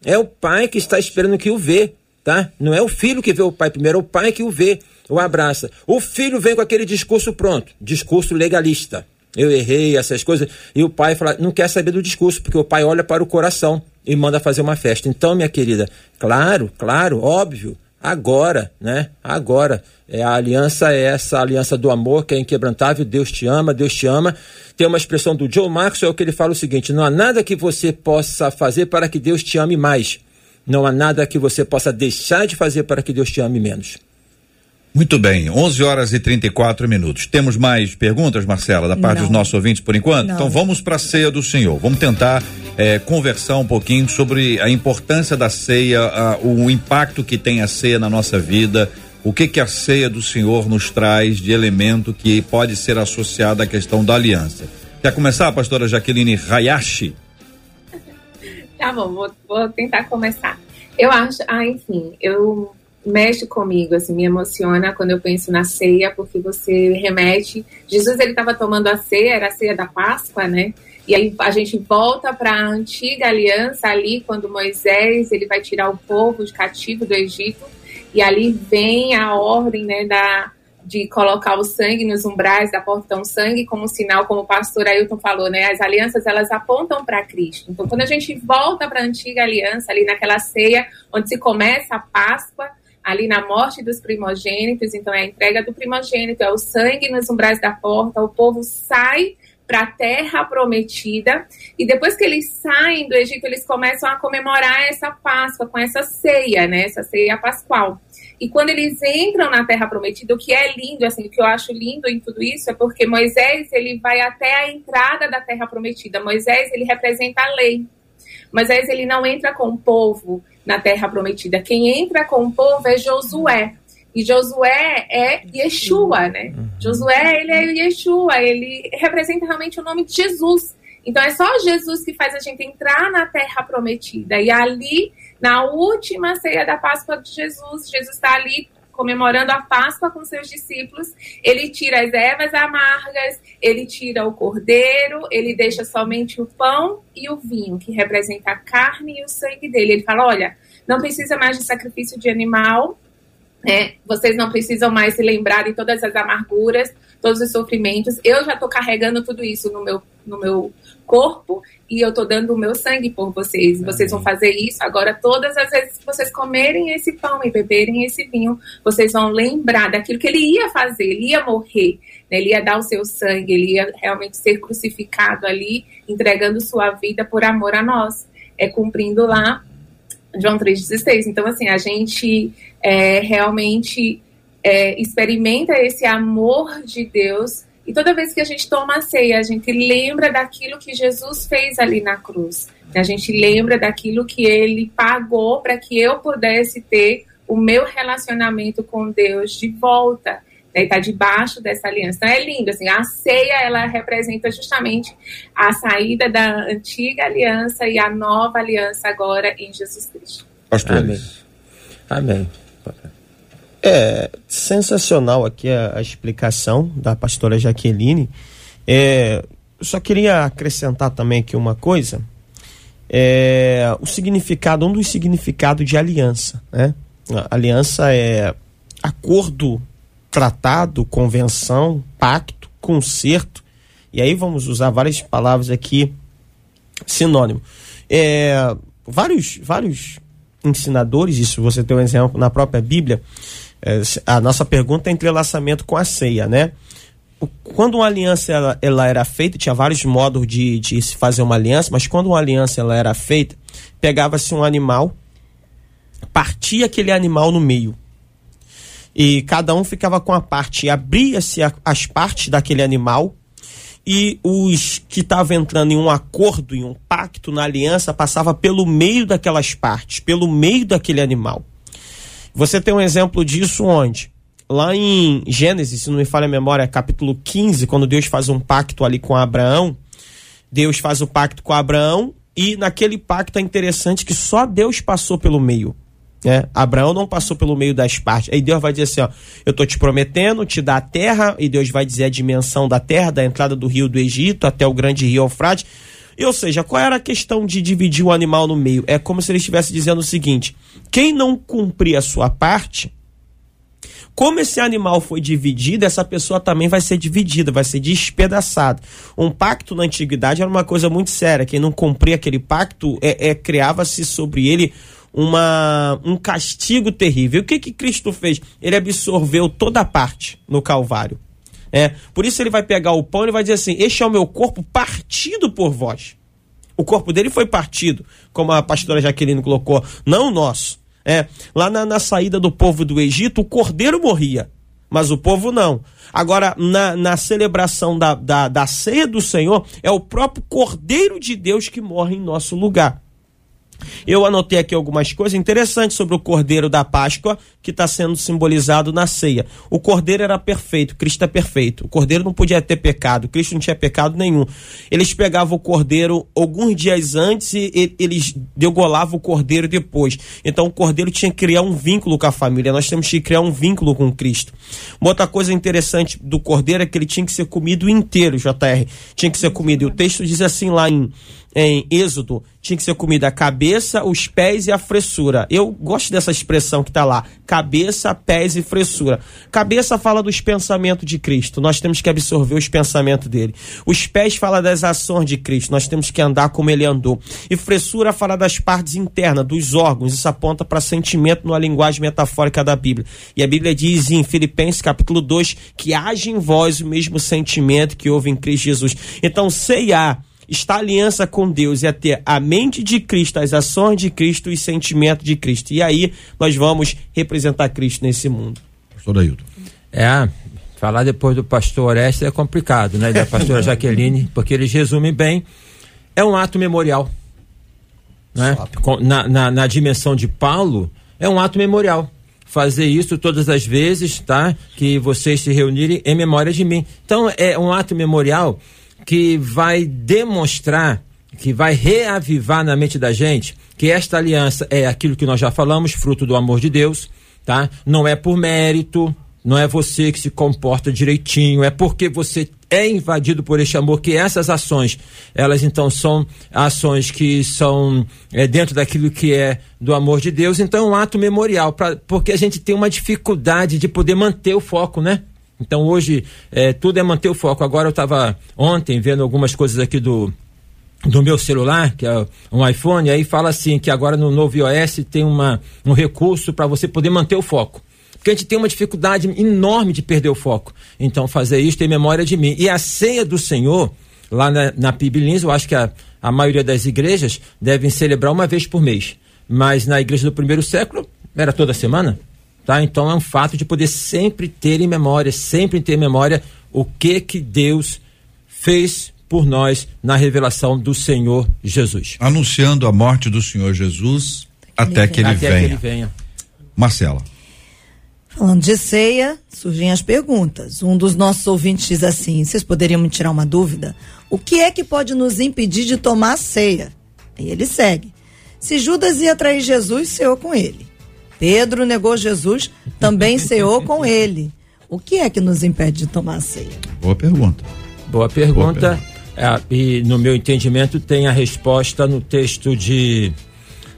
É o pai que está esperando que o vê, tá? Não é o filho que vê o pai primeiro, é o pai que o vê, o abraça. O filho vem com aquele discurso pronto, discurso legalista. Eu errei, essas coisas. E o pai fala, não quer saber do discurso, porque o pai olha para o coração e manda fazer uma festa. Então, minha querida, claro, claro, óbvio, agora, né? Agora. É, a aliança é essa aliança do amor, que é inquebrantável. Deus te ama, Deus te ama. Tem uma expressão do Joe Maxwell que ele fala o seguinte: não há nada que você possa fazer para que Deus te ame mais. Não há nada que você possa deixar de fazer para que Deus te ame menos. Muito bem, 11 horas e 34 minutos. Temos mais perguntas, Marcela, da parte Não. dos nossos ouvintes por enquanto? Não. Então vamos para a ceia do Senhor. Vamos tentar eh, conversar um pouquinho sobre a importância da ceia, a- o impacto que tem a ceia na nossa vida, o que que a ceia do Senhor nos traz de elemento que pode ser associado à questão da aliança. Quer começar, pastora Jaqueline Hayashi? Tá bom, vou, vou tentar começar. Eu acho, ah, enfim, eu mexe comigo, assim, me emociona quando eu penso na ceia, porque você remete. Jesus ele estava tomando a ceia, era a ceia da Páscoa, né? E aí a gente volta para a antiga aliança ali, quando Moisés ele vai tirar o povo de cativo do Egito, e ali vem a ordem, né, da de colocar o sangue nos umbrais da porta, então sangue como sinal, como o pastor Ailton falou, né? As alianças elas apontam para Cristo. Então, quando a gente volta para a antiga aliança, ali naquela ceia onde se começa a Páscoa, ali na morte dos primogênitos, então é a entrega do primogênito, é o sangue nos umbrais da porta, o povo sai para a terra prometida e depois que eles saem do Egito, eles começam a comemorar essa Páscoa com essa ceia, né? Essa ceia pascual. E quando eles entram na Terra Prometida, o que é lindo, assim, o que eu acho lindo em tudo isso é porque Moisés ele vai até a entrada da Terra Prometida. Moisés ele representa a lei. Moisés ele não entra com o povo na Terra Prometida. Quem entra com o povo é Josué. E Josué é Yeshua, né? Josué ele é Yeshua. Ele representa realmente o nome de Jesus. Então é só Jesus que faz a gente entrar na terra prometida. E ali, na última ceia da Páscoa de Jesus, Jesus está ali comemorando a Páscoa com seus discípulos. Ele tira as ervas amargas, ele tira o cordeiro, ele deixa somente o pão e o vinho, que representa a carne e o sangue dele. Ele fala: olha, não precisa mais de sacrifício de animal, né? Vocês não precisam mais se lembrar de todas as amarguras, todos os sofrimentos. Eu já estou carregando tudo isso no meu, no meu corpo e eu estou dando o meu sangue por vocês. Vocês vão fazer isso. Agora, todas as vezes que vocês comerem esse pão e beberem esse vinho, vocês vão lembrar daquilo que ele ia fazer. Ele ia morrer, né? ele ia dar o seu sangue, ele ia realmente ser crucificado ali, entregando sua vida por amor a nós. É cumprindo lá João 3,16. Então, assim, a gente é, realmente é, experimenta esse amor de Deus e toda vez que a gente toma a ceia, a gente lembra daquilo que Jesus fez ali na cruz. A gente lembra daquilo que ele pagou para que eu pudesse ter o meu relacionamento com Deus de volta. Né? Está debaixo dessa aliança. Então é lindo. Assim, a ceia ela representa justamente a saída da antiga aliança e a nova aliança agora em Jesus Cristo. Pastores. Amém. É sensacional aqui a, a explicação da pastora Jaqueline. É, eu só queria acrescentar também aqui uma coisa. É, o significado, um dos significados de aliança, né? A aliança é acordo, tratado, convenção, pacto, conserto. E aí vamos usar várias palavras aqui sinônimo. É, vários, vários ensinadores, isso você tem um exemplo na própria Bíblia, é, a nossa pergunta é entrelaçamento com a ceia, né? Quando uma aliança ela, ela, era feita, tinha vários modos de, de se fazer uma aliança, mas quando uma aliança ela era feita, pegava-se um animal, partia aquele animal no meio. E cada um ficava com a parte, abria-se as partes daquele animal e os que estavam entrando em um acordo, em um pacto, na aliança, passava pelo meio daquelas partes, pelo meio daquele animal. Você tem um exemplo disso onde? Lá em Gênesis, se não me falha a memória, capítulo 15, quando Deus faz um pacto ali com Abraão, Deus faz o pacto com Abraão e naquele pacto é interessante que só Deus passou pelo meio. Né? Abraão não passou pelo meio das partes. Aí Deus vai dizer assim: ó, eu tô te prometendo, te dar a terra, e Deus vai dizer a dimensão da terra, da entrada do rio do Egito até o grande rio Eufrates. Ou seja, qual era a questão de dividir o animal no meio? É como se ele estivesse dizendo o seguinte: quem não cumprir a sua parte, como esse animal foi dividido, essa pessoa também vai ser dividida, vai ser despedaçada. Um pacto na antiguidade era uma coisa muito séria. Quem não cumpria aquele pacto é, é criava-se sobre ele uma, um castigo terrível. O que, que Cristo fez? Ele absorveu toda a parte no Calvário. É, por isso ele vai pegar o pão e vai dizer assim: Este é o meu corpo partido por vós. O corpo dele foi partido, como a pastora Jaqueline colocou, não o nosso. É, lá na, na saída do povo do Egito, o cordeiro morria, mas o povo não. Agora, na, na celebração da, da, da ceia do Senhor, é o próprio cordeiro de Deus que morre em nosso lugar. Eu anotei aqui algumas coisas interessantes sobre o cordeiro da Páscoa que está sendo simbolizado na ceia. O cordeiro era perfeito, Cristo é perfeito. O cordeiro não podia ter pecado, Cristo não tinha pecado nenhum. Eles pegavam o cordeiro alguns dias antes e eles degolavam o cordeiro depois. Então o cordeiro tinha que criar um vínculo com a família. Nós temos que criar um vínculo com Cristo. Uma outra coisa interessante do cordeiro é que ele tinha que ser comido inteiro, JR. Tinha que ser comido. E o texto diz assim lá em em Êxodo, tinha que ser comida a cabeça, os pés e a fressura. Eu gosto dessa expressão que está lá: cabeça, pés e fressura. Cabeça fala dos pensamentos de Cristo, nós temos que absorver os pensamentos dele. Os pés fala das ações de Cristo, nós temos que andar como ele andou. E fressura fala das partes internas, dos órgãos, isso aponta para sentimento numa linguagem metafórica da Bíblia. E a Bíblia diz em Filipenses capítulo 2 que age em vós o mesmo sentimento que houve em Cristo Jesus. Então, ceia está aliança com Deus é ter a mente de Cristo, as ações de Cristo e sentimento de Cristo. E aí nós vamos representar Cristo nesse mundo. Pastor Ailton. É, falar depois do pastor Orestes é complicado, né? Da pastora Jaqueline, porque eles resumem bem. É um ato memorial. Né? Na, na, na dimensão de Paulo, é um ato memorial fazer isso todas as vezes, tá? Que vocês se reunirem em memória de mim. Então, é um ato memorial que vai demonstrar, que vai reavivar na mente da gente que esta aliança é aquilo que nós já falamos, fruto do amor de Deus, tá? Não é por mérito, não é você que se comporta direitinho, é porque você é invadido por este amor que essas ações, elas então são ações que são é, dentro daquilo que é do amor de Deus, então é um ato memorial, pra, porque a gente tem uma dificuldade de poder manter o foco, né? Então hoje é, tudo é manter o foco. Agora eu estava ontem vendo algumas coisas aqui do do meu celular, que é um iPhone, aí fala assim que agora no novo iOS tem uma, um recurso para você poder manter o foco. Porque a gente tem uma dificuldade enorme de perder o foco. Então, fazer isso tem memória de mim. E a ceia do Senhor, lá na, na Pibilins, eu acho que a, a maioria das igrejas devem celebrar uma vez por mês. Mas na igreja do primeiro século, era toda semana. Tá? Então é um fato de poder sempre ter em memória, sempre ter em memória o que que Deus fez por nós na revelação do Senhor Jesus. Anunciando a morte do Senhor Jesus até que ele, Até venha. que ele venha. Marcela. Falando de ceia, surgem as perguntas. Um dos nossos ouvintes diz assim: vocês poderiam me tirar uma dúvida? O que é que pode nos impedir de tomar a ceia? E ele segue. Se Judas ia trair Jesus, ceou com ele. Pedro negou Jesus, também ceou com ele. O que é que nos impede de tomar a ceia? Boa pergunta. Boa pergunta. É, e no meu entendimento tem a resposta no texto de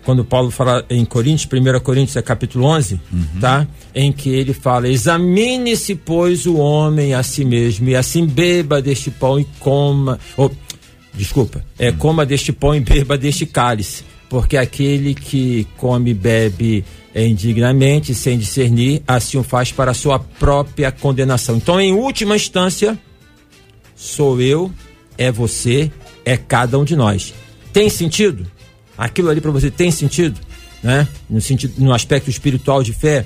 quando Paulo fala em Coríntios, 1 Coríntios é capítulo 11, tá? Em que ele fala: "Examine-se pois o homem a si mesmo e assim beba deste pão e coma, ou, desculpa, é coma deste pão e beba deste cálice, porque aquele que come e bebe indignamente, sem discernir, assim o faz para sua própria condenação. Então, em última instância, sou eu, é você, é cada um de nós. Tem sentido? Aquilo ali para você tem sentido, né? No sentido, no aspecto espiritual de fé,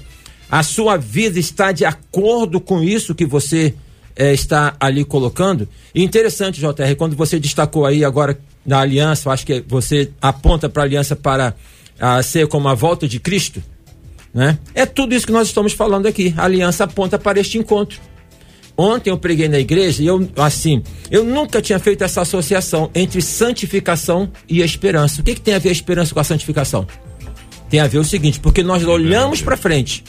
a sua vida está de acordo com isso que você eh, está ali colocando. E interessante, JR, quando você destacou aí agora na aliança, acho que você aponta para a aliança para a ser como a volta de Cristo, né? É tudo isso que nós estamos falando aqui. A aliança aponta para este encontro. Ontem eu preguei na igreja e eu, assim, eu nunca tinha feito essa associação entre santificação e esperança. O que, que tem a ver a esperança com a santificação? Tem a ver o seguinte, porque nós olhamos para frente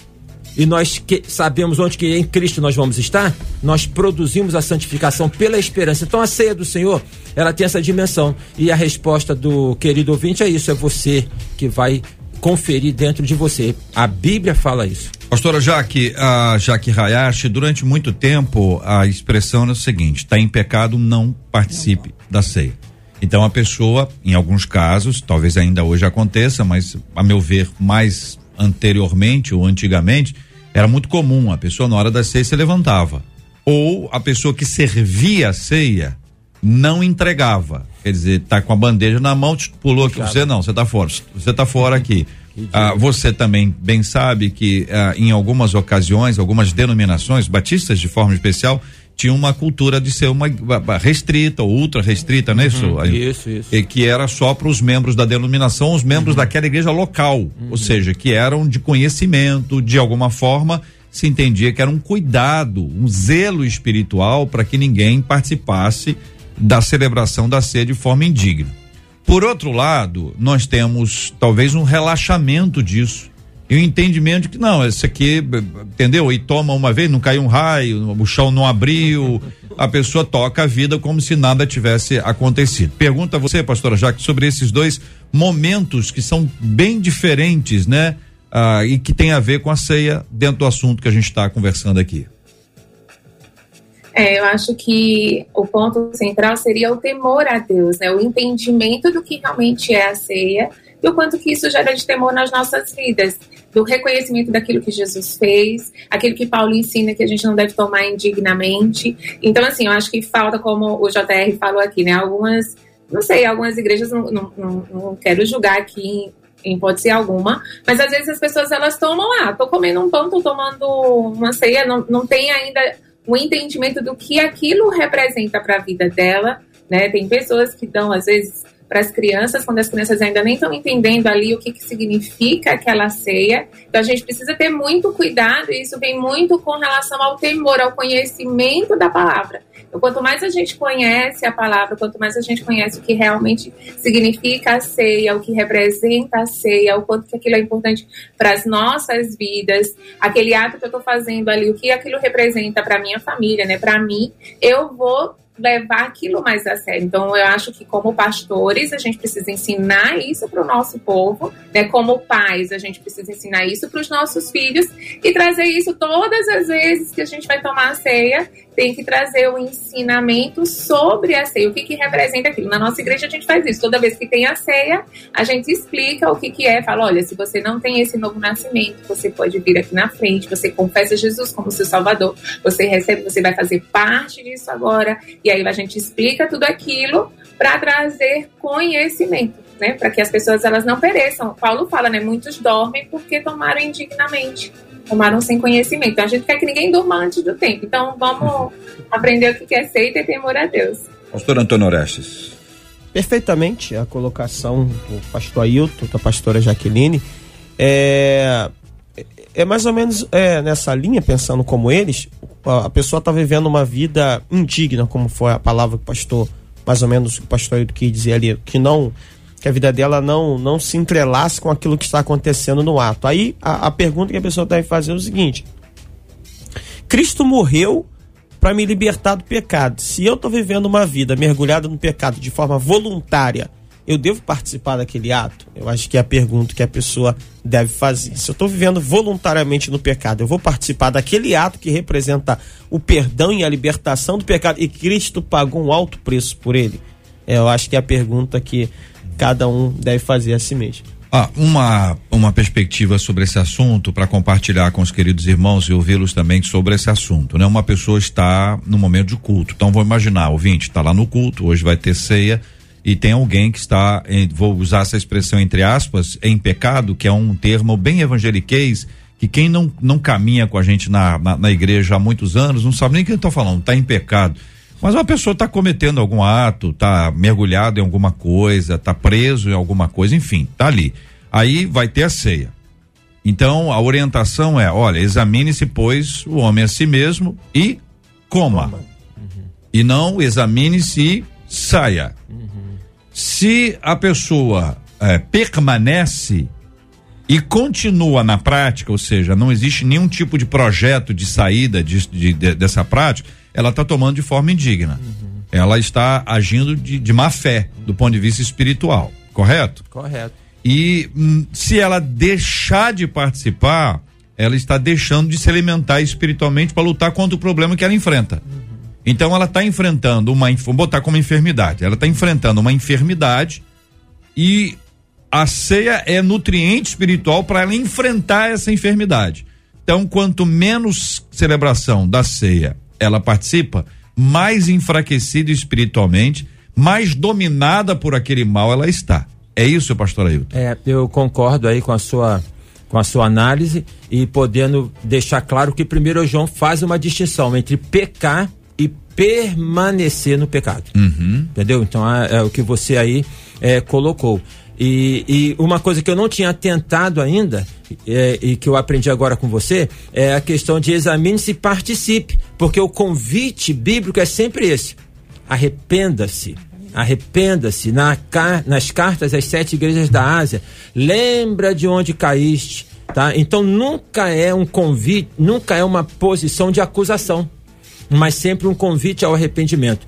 e nós que, sabemos onde que em Cristo nós vamos estar, nós produzimos a santificação pela esperança. Então a ceia do Senhor, ela tem essa dimensão. E a resposta do querido ouvinte é isso, é você que vai conferir dentro de você. A Bíblia fala isso. Pastora Jaque, a Jaque Hayashi, durante muito tempo a expressão era o seguinte: está em pecado, não participe da ceia. Então a pessoa, em alguns casos, talvez ainda hoje aconteça, mas a meu ver, mais anteriormente ou antigamente, era muito comum a pessoa na hora da ceia se levantava. Ou a pessoa que servia a ceia não entregava. Quer dizer, tá com a bandeja na mão, te pulou aqui. Você não, você tá fora. Você tá fora aqui. Ah, você também bem sabe que ah, em algumas ocasiões, algumas denominações, batistas de forma especial, tinha uma cultura de ser uma restrita ou ultra restrita, né? Isso, aí? Isso, isso. E que era só para os membros da denominação, os membros daquela igreja local, ou seja, que eram de conhecimento, de alguma forma se entendia que era um cuidado, um zelo espiritual para que ninguém participasse da celebração da ceia de forma indigna. Por outro lado, nós temos talvez um relaxamento disso. E o entendimento de que não, esse aqui, entendeu? E toma uma vez, não caiu um raio, o chão não abriu, a pessoa toca a vida como se nada tivesse acontecido. Pergunta a você, pastora Jaque, sobre esses dois momentos que são bem diferentes, né? Ah, e que tem a ver com a ceia dentro do assunto que a gente está conversando aqui. É, eu acho que o ponto central seria o temor a Deus, né? O entendimento do que realmente é a ceia e o quanto que isso gera de temor nas nossas vidas, do reconhecimento daquilo que Jesus fez, aquilo que Paulo ensina que a gente não deve tomar indignamente. Então, assim, eu acho que falta, como o JR falou aqui, né? Algumas, não sei, algumas igrejas, não, não, não, não quero julgar aqui em hipótese alguma, mas às vezes as pessoas elas tomam, ah, tô comendo um pão, tô tomando uma ceia, não, não tem ainda o entendimento do que aquilo representa para a vida dela, né? Tem pessoas que dão às vezes para as crianças, quando as crianças ainda nem estão entendendo ali o que, que significa aquela ceia. Então a gente precisa ter muito cuidado, e isso vem muito com relação ao temor, ao conhecimento da palavra. Então, quanto mais a gente conhece a palavra, quanto mais a gente conhece o que realmente significa a ceia, o que representa a ceia, o quanto que aquilo é importante para as nossas vidas, aquele ato que eu estou fazendo ali, o que aquilo representa para minha família, né, para mim, eu vou levar aquilo mais a sério. Então, eu acho que como pastores, a gente precisa ensinar isso para o nosso povo, né? Como pais, a gente precisa ensinar isso para os nossos filhos e trazer isso todas as vezes que a gente vai tomar a ceia, tem que trazer o ensinamento sobre a ceia, o que que representa aquilo. Na nossa igreja a gente faz isso. Toda vez que tem a ceia, a gente explica o que que é, fala, olha, se você não tem esse novo nascimento, você pode vir aqui na frente, você confessa Jesus como seu salvador, você recebe, você vai fazer parte disso agora, e aí a gente explica tudo aquilo para trazer conhecimento, né? Para que as pessoas elas não pereçam. Paulo fala, né? Muitos dormem porque tomaram indignamente, tomaram sem conhecimento. Então a gente quer que ninguém durma antes do tempo. Então vamos aprender o que é ser e ter temor a Deus. Pastor Antônio Orestes. perfeitamente a colocação do pastor Ailton, da pastora Jaqueline. É, é mais ou menos é, nessa linha, pensando como eles, a a pessoa está vivendo uma vida indigna, como foi a palavra que o pastor, mais ou menos o pastor Ailton quis dizer ali, que não que a vida dela não, não se entrelace com aquilo que está acontecendo no ato. Aí a, a pergunta que a pessoa deve fazer é o seguinte: Cristo morreu para me libertar do pecado. Se eu estou vivendo uma vida mergulhada no pecado de forma voluntária, eu devo participar daquele ato? Eu acho que é a pergunta que a pessoa deve fazer. Se eu estou vivendo voluntariamente no pecado, eu vou participar daquele ato que representa o perdão e a libertação do pecado e Cristo pagou um alto preço por ele? É, eu acho que é a pergunta que cada um deve fazer a si mesmo. Ah, uma, uma perspectiva sobre esse assunto para compartilhar com os queridos irmãos e ouvi-los também sobre esse assunto, né? Uma pessoa está no momento de culto, então vou imaginar, ouvinte, está lá no culto, hoje vai ter ceia e tem alguém que está, em, vou usar essa expressão entre aspas, em pecado, que é um termo bem evangeliquez, que quem não, não caminha com a gente na, na, na igreja há muitos anos não sabe nem o que eu estou falando, está em pecado. Mas uma pessoa está cometendo algum ato, está mergulhado em alguma coisa, está preso em alguma coisa, enfim, tá ali. Aí vai ter a ceia. Então a orientação é: olha, examine-se, pois, o homem a si mesmo e coma. E não examine-se e saia. Se a pessoa eh, permanece e continua na prática, ou seja, não existe nenhum tipo de projeto de saída de- de- de- dessa prática, ela está tomando de forma indigna. Ela está agindo de, de má fé, do ponto de vista espiritual, correto? Correto. E hum, se ela deixar de participar, ela está deixando de se alimentar espiritualmente para lutar contra o problema que ela enfrenta. Então ela está enfrentando uma, vou botar como enfermidade, ela está enfrentando uma enfermidade e a ceia é nutriente espiritual para ela enfrentar essa enfermidade. Então, quanto menos celebração da ceia ela participa, mais enfraquecida espiritualmente, mais dominada por aquele mal ela está. É isso, pastor Ailton? É, eu concordo aí com a sua com a sua análise e podendo deixar claro que primeiro João faz uma distinção entre pecar e permanecer no pecado. Entendeu? Então é, é o que você aí é, colocou. E, e uma coisa que eu não tinha tentado ainda é, e que eu aprendi agora com você é a questão de examine-se e participe, porque o convite bíblico é sempre esse: arrependa-se. Arrependa-se na nas cartas às sete igrejas da Ásia. Lembra de onde caíste, tá? Então nunca é um convite, nunca é uma posição de acusação, mas sempre um convite ao arrependimento.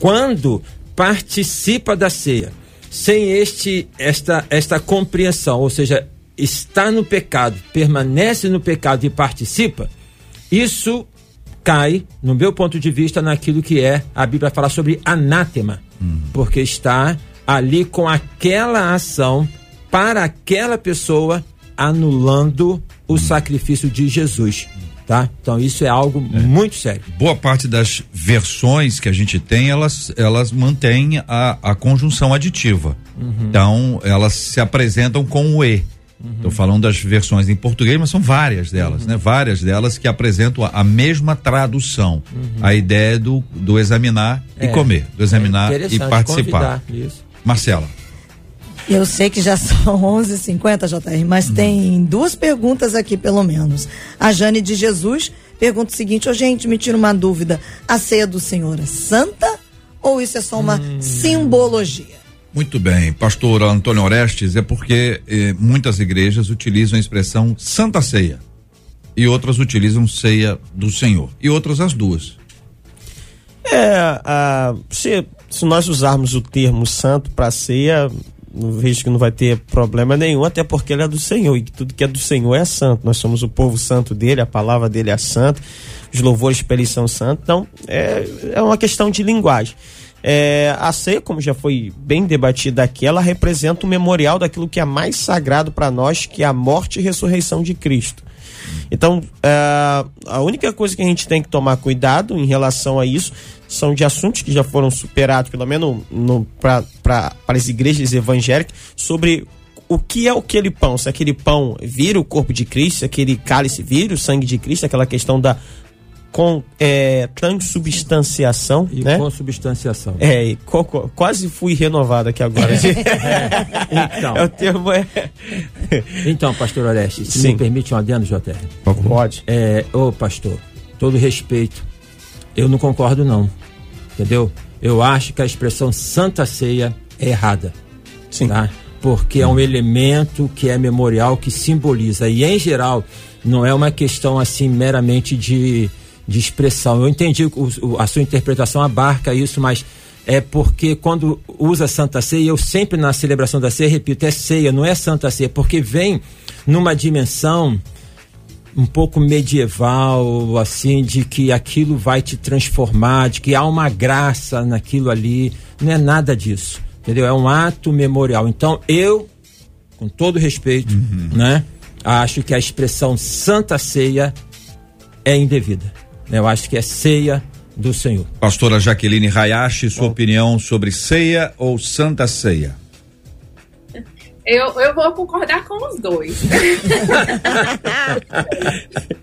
Quando participa da ceia, sem este esta esta compreensão, ou seja, está no pecado, permanece no pecado e participa, isso cai, no meu ponto de vista, naquilo que é a Bíblia falar sobre anátema, porque está ali com aquela ação para aquela pessoa anulando o sacrifício de Jesus, tá? Então isso é algo muito sério. Boa parte das versões que a gente tem, elas, elas mantêm a, a conjunção aditiva. Então, elas se apresentam com o E. Estou falando das versões em português, mas são várias delas, né? Várias delas que apresentam a, a mesma tradução. A ideia do, do examinar e É. comer, do examinar É e participar. Marcela. Eu sei que já são 11h50, JR, mas tem duas perguntas aqui, pelo menos. A Jane de Jesus pergunta o seguinte: Ô, gente, me tira uma dúvida. A ceia do Senhor é santa ou isso é só uma simbologia? Muito bem, pastor Antônio Orestes, é porque eh, muitas igrejas utilizam a expressão Santa Ceia e outras utilizam ceia do Senhor e outras as duas. É, a, se, se nós usarmos o termo santo para ceia, não vejo que não vai ter problema nenhum, até porque ele é do Senhor e tudo que é do Senhor é santo. Nós somos o povo santo dele, a palavra dele é santa, os louvores para ele são santos. Então, é, é uma questão de linguagem. É, a ceia, como já foi bem debatida aqui, ela representa o memorial daquilo que é mais sagrado para nós, que é a morte e ressurreição de Cristo. Então, é, a única coisa que a gente tem que tomar cuidado em relação a isso são de assuntos que já foram superados, pelo menos para as igrejas evangélicas, sobre o que é aquele pão. Se aquele pão vira o corpo de Cristo, se aquele cálice vira o sangue de Cristo, aquela questão da com é, transubstanciação, E né? consubstanciação. É, e co- co- quase fui renovado aqui agora. Então, É, o termo é. então, pastor Oreste, se Sim. me permite um adendo, JR. Pode. É, ô pastor, todo respeito, eu não concordo não, entendeu? Eu acho que a expressão Santa Ceia é errada, Sim. tá? Porque é um elemento que é memorial, que simboliza, e em geral, não é uma questão assim meramente de, de expressão. Eu entendi o- a sua interpretação abarca isso, mas é porque quando usa Santa Ceia, eu sempre na celebração da ceia, repito, é ceia, não é Santa Ceia, porque vem numa dimensão um pouco medieval, assim, de que aquilo vai te transformar, de que há uma graça naquilo ali. Não é nada disso, entendeu? É um ato memorial. Então, eu, com todo respeito, né, acho que a expressão Santa Ceia é indevida. Eu acho que é ceia do Senhor. Pastora Jaqueline Hayashi, sua opinião sobre ceia ou Santa Ceia? Eu, eu vou concordar com os dois.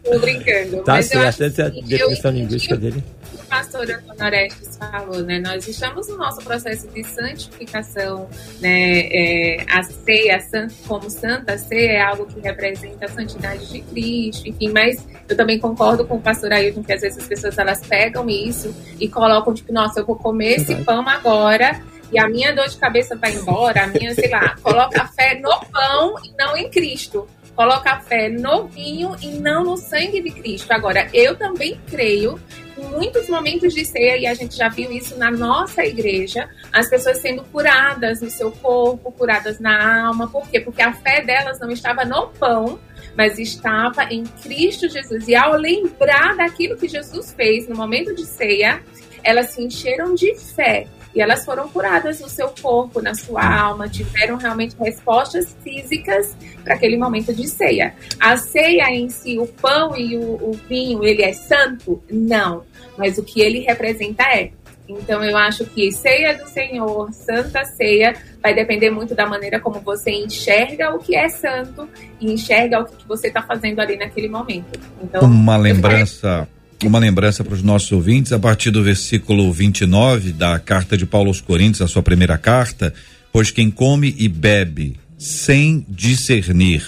Tô brincando. Tá mas eu certo, acho essa é a que eu definição linguística dele. o que pastor Antônio Orestes falou, né? Nós estamos no nosso processo de santificação, né? É, a ceia como santa ceia é algo que representa a santidade de Cristo, enfim, mas eu também concordo com o pastor Ailton que às vezes as pessoas elas pegam isso e colocam, tipo, nossa, eu vou comer esse pão agora e a minha dor de cabeça vai embora, a minha, sei lá, coloca fé no pão e não em Cristo. Coloca fé no vinho e não no sangue de Cristo. Agora, eu também creio em muitos momentos de ceia, e a gente já viu isso na nossa igreja, as pessoas sendo curadas no seu corpo, curadas na alma. Por quê? Porque a fé delas não estava no pão, mas estava em Cristo Jesus. E ao lembrar daquilo que Jesus fez no momento de ceia, elas se encheram de fé. E elas foram curadas no seu corpo, na sua alma, tiveram realmente respostas físicas para aquele momento de ceia. A ceia em si, o pão e o, o vinho, ele é santo? Não. Mas o que ele representa é. Então eu acho que ceia do Senhor, santa ceia, vai depender muito da maneira como você enxerga o que é santo e enxerga o que você está fazendo ali naquele momento. Então, Uma lembrança, uma lembrança para os nossos ouvintes, a partir do versículo 29 da carta de Paulo aos Coríntios, a sua primeira carta, pois quem come e bebe sem discernir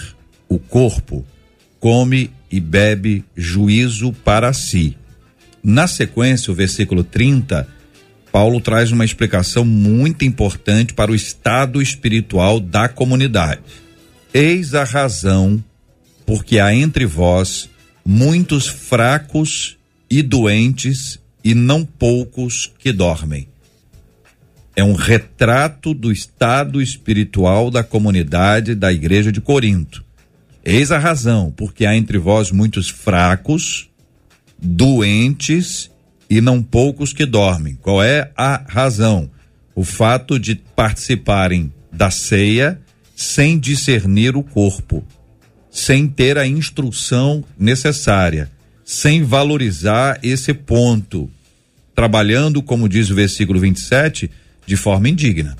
o corpo, come e bebe juízo para si. Na sequência, o versículo 30, Paulo traz uma explicação muito importante para o estado espiritual da comunidade. Eis a razão porque há entre vós muitos fracos e doentes e não poucos que dormem. É um retrato do estado espiritual da comunidade da igreja de Corinto. Eis a razão, porque há entre vós muitos fracos, doentes e não poucos que dormem. Qual é a razão? O fato de participarem da ceia sem discernir o corpo, sem ter a instrução necessária, sem valorizar esse ponto, trabalhando, como diz o versículo 27, de forma indigna.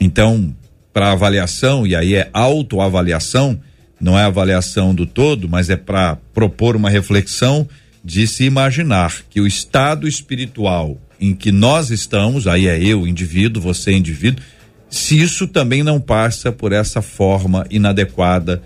Então, para avaliação, e aí é autoavaliação, não é avaliação do todo, mas é para propor uma reflexão de se imaginar que o estado espiritual em que nós estamos, aí é eu, indivíduo, você, indivíduo, se isso também não passa por essa forma inadequada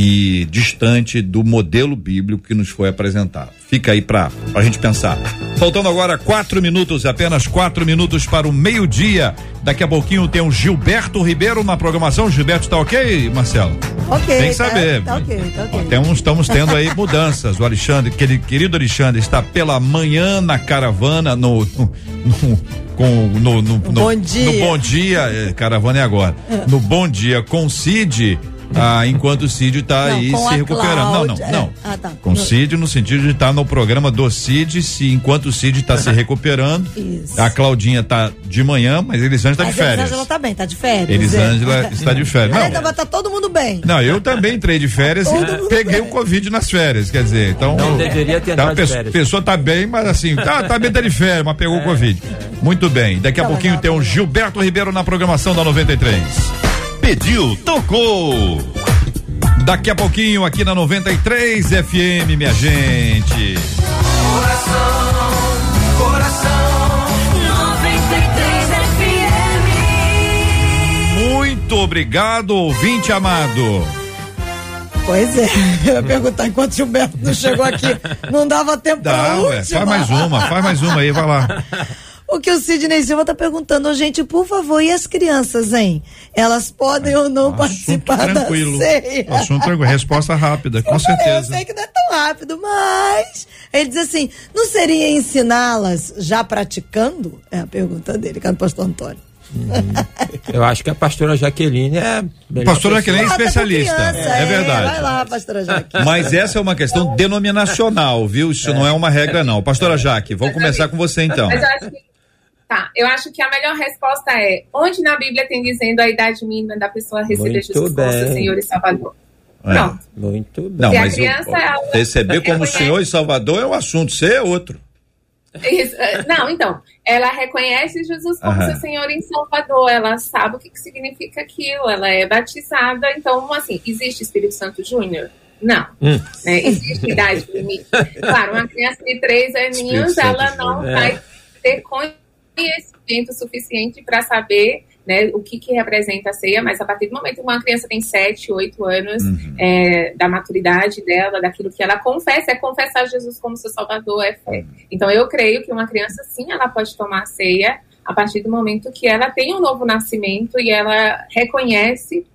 e distante do modelo bíblico que nos foi apresentado. Fica aí para a gente pensar. Faltando agora quatro minutos, apenas quatro minutos para o meio-dia. Daqui a pouquinho tem o Gilberto Ribeiro na programação. Gilberto está ok, Marcelo? Ok. Tem que tá- saber. Tá, ok, tá ok. Temos, estamos tendo aí mudanças. O Alexandre, aquele querido Alexandre, está pela manhã na caravana, no. no, no- com, no, no, no- Bom Dia. No bom dia, é, caravana é agora. No bom dia com Cid, ah, enquanto o Cid está Não, aí se a recuperando. Não, não, Cláudia, é. não. Ah, tá. Com o Cid no sentido de estar no programa do Cid, se enquanto o Cid está se recuperando. Isso. A Claudinha está de manhã, mas Elisângela está de férias. Elisângela tá bem, tá de férias. Elisângela é. está de férias. Mas Não. ainda vai tá todo mundo bem. Não, eu também entrei de férias e peguei bem. o Covid nas férias, quer dizer, então. Não deveria ter tá, entrado a de pessoa, férias. pessoa tá bem, mas assim, tá, tá bem, tá de férias, mas pegou o Covid. Muito bem. Daqui a Tá pouquinho tem tá o legal. Gilberto Ribeiro na programação da 93. Pediu, tocou. Daqui a pouquinho aqui na 93 FM, minha gente. Coração, coração. 93 FM. Muito obrigado, ouvinte amado. Pois é, eu ia perguntar enquanto o Gilberto não chegou aqui. Não dava tempo pra Dá, ué, última. faz mais uma, faz mais uma aí, vai lá. O que o Sidney Silva tá perguntando, gente, por favor, e as crianças, hein? Elas podem ou não participar da tranquilo. ceia? Assunto tranquilo. Resposta rápida, com Eu certeza. sei que não é tão rápido, mas ele diz assim: não seria ensiná-las já praticando? É a pergunta dele, cara, pastor Antônio. Eu acho que a pastora Jaqueline é. Pastora. Jaqueline é Ah, tá especialista. criança, É verdade. Vai lá, pastora Jaque. Mas essa é uma questão denominacional, viu? Isso não é uma regra, não. Pastora Jaque, vamos começar com você então. Mas eu acho que. Tá, eu acho que a melhor resposta é onde na Bíblia tem dizendo a idade mínima da pessoa receber Muito Jesus como seu. Senhor e Salvador. É. Pronto. Muito bem. Não, mas o- ela- receber como reconhece- Senhor e Salvador é um assunto, ser é outro. Isso, é, Não, então, ela reconhece Jesus como Aham. seu Senhor em Salvador, ela sabe o que, que significa aquilo, ela é batizada, então, assim, existe Espírito Santo Júnior? Não. Hum. Né? Existe idade limite. Claro, uma criança de três aninhos, Espírito Santo ela não Júnior. vai ter conhecimento suficiente para saber né, o que, que representa a ceia, mas a partir do momento que uma criança tem 7, 8 anos, Uhum. é, da maturidade dela, daquilo que ela confessa, é confessar Jesus como seu salvador, é fé. Então eu creio que uma criança sim, ela pode tomar a ceia a partir do momento que ela tem um novo nascimento e ela reconhece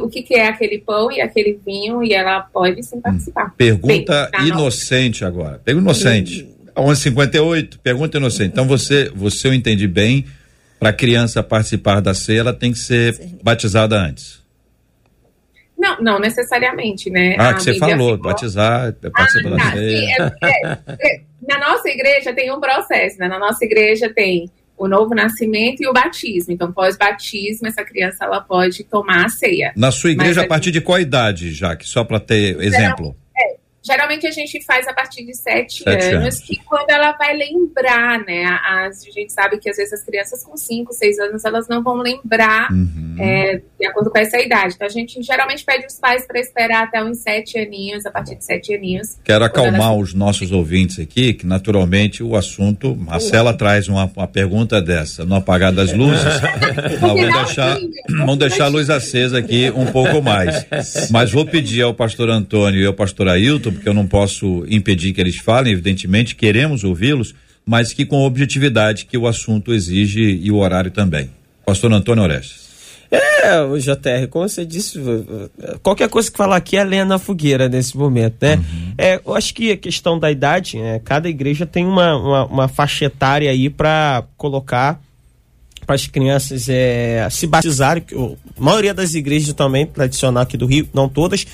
o que, que é aquele pão e aquele vinho e ela pode sim participar. Pergunta Bem, tá, inocente agora. Pergunta inocente. 11:58. Pergunta inocente. Então você, você eu entendi bem. Para a criança participar da ceia, ela tem que ser batizada antes. Não, não necessariamente, né? Ah, A que você falou, ficou- batizar, participar Ah, da tá, ceia. sim, é- é- é, na nossa igreja tem um processo, né? Na nossa igreja tem o novo nascimento e o batismo. Então, pós-batismo, essa criança ela pode tomar a ceia. Na sua igreja, Mas a partir de qual idade, Jaque? Só para ter exemplo. Geralmente a gente faz a partir de sete, Sete anos, anos. que quando ela vai lembrar, né? A, a gente sabe que às vezes as crianças com cinco, seis anos, elas não vão lembrar Uhum. é, de acordo com essa idade. Então a gente geralmente pede os pais para esperar até uns sete aninhos, a partir de sete aninhos. Quero acalmar elas- os nossos ouvintes aqui, que naturalmente o assunto. Marcela traz uma, uma pergunta dessa, no apagar das luzes. Vamos deixar, vamos deixar a luz acesa aqui um pouco mais. Mas vou pedir ao pastor Antônio e ao pastor Ailton, porque eu não posso impedir que eles falem, evidentemente, queremos ouvi-los, mas que com objetividade que o assunto exige e o horário também. Pastor Antônio Orestes. É, o JR, como você disse, qualquer coisa que falar aqui é lenha na fogueira nesse momento, né? É, eu acho que a questão da idade, né, cada igreja tem uma, uma, uma faixa etária aí para colocar para as crianças é, se batizarem. que A maioria das igrejas também, tradicional aqui do Rio, não todas,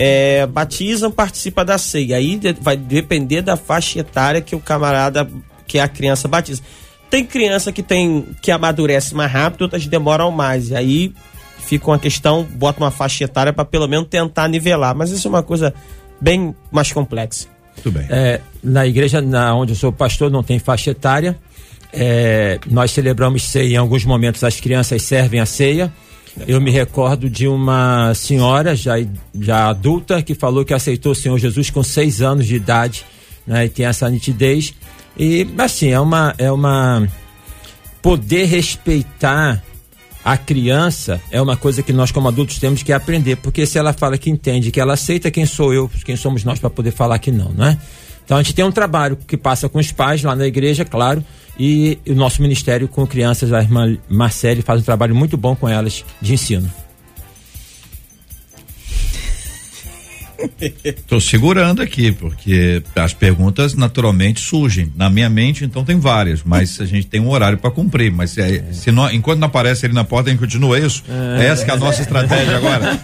é, batizam, participa da ceia. Aí de- vai depender da faixa etária que o camarada, que a criança batiza. Tem criança que tem que amadurece mais rápido, outras demoram mais. E aí fica uma questão, bota uma faixa etária para pelo menos tentar nivelar. Mas isso é uma coisa bem mais complexa. Muito bem. É, na igreja na onde eu sou pastor não tem faixa etária. É, nós celebramos ceia em alguns momentos as crianças servem a ceia. Eu me recordo de uma senhora já, já adulta que falou que aceitou o Senhor Jesus com seis anos de idade, né? E tem essa nitidez. E assim, é uma, é uma poder respeitar a criança é uma coisa que nós como adultos temos que aprender, porque se ela fala que entende, que ela aceita, quem sou eu, quem somos nós para poder falar que não, não é? Então a gente tem um trabalho que passa com os pais lá na igreja, claro, e o nosso ministério com crianças, a irmã Marcele faz um trabalho muito bom com elas de ensino. Estou segurando aqui, porque as perguntas naturalmente surgem. Na minha mente, então, tem várias, mas a gente tem um horário para cumprir. Mas é, se não, enquanto não aparece ele na porta, a gente continua isso. É. Essa que é a nossa estratégia agora.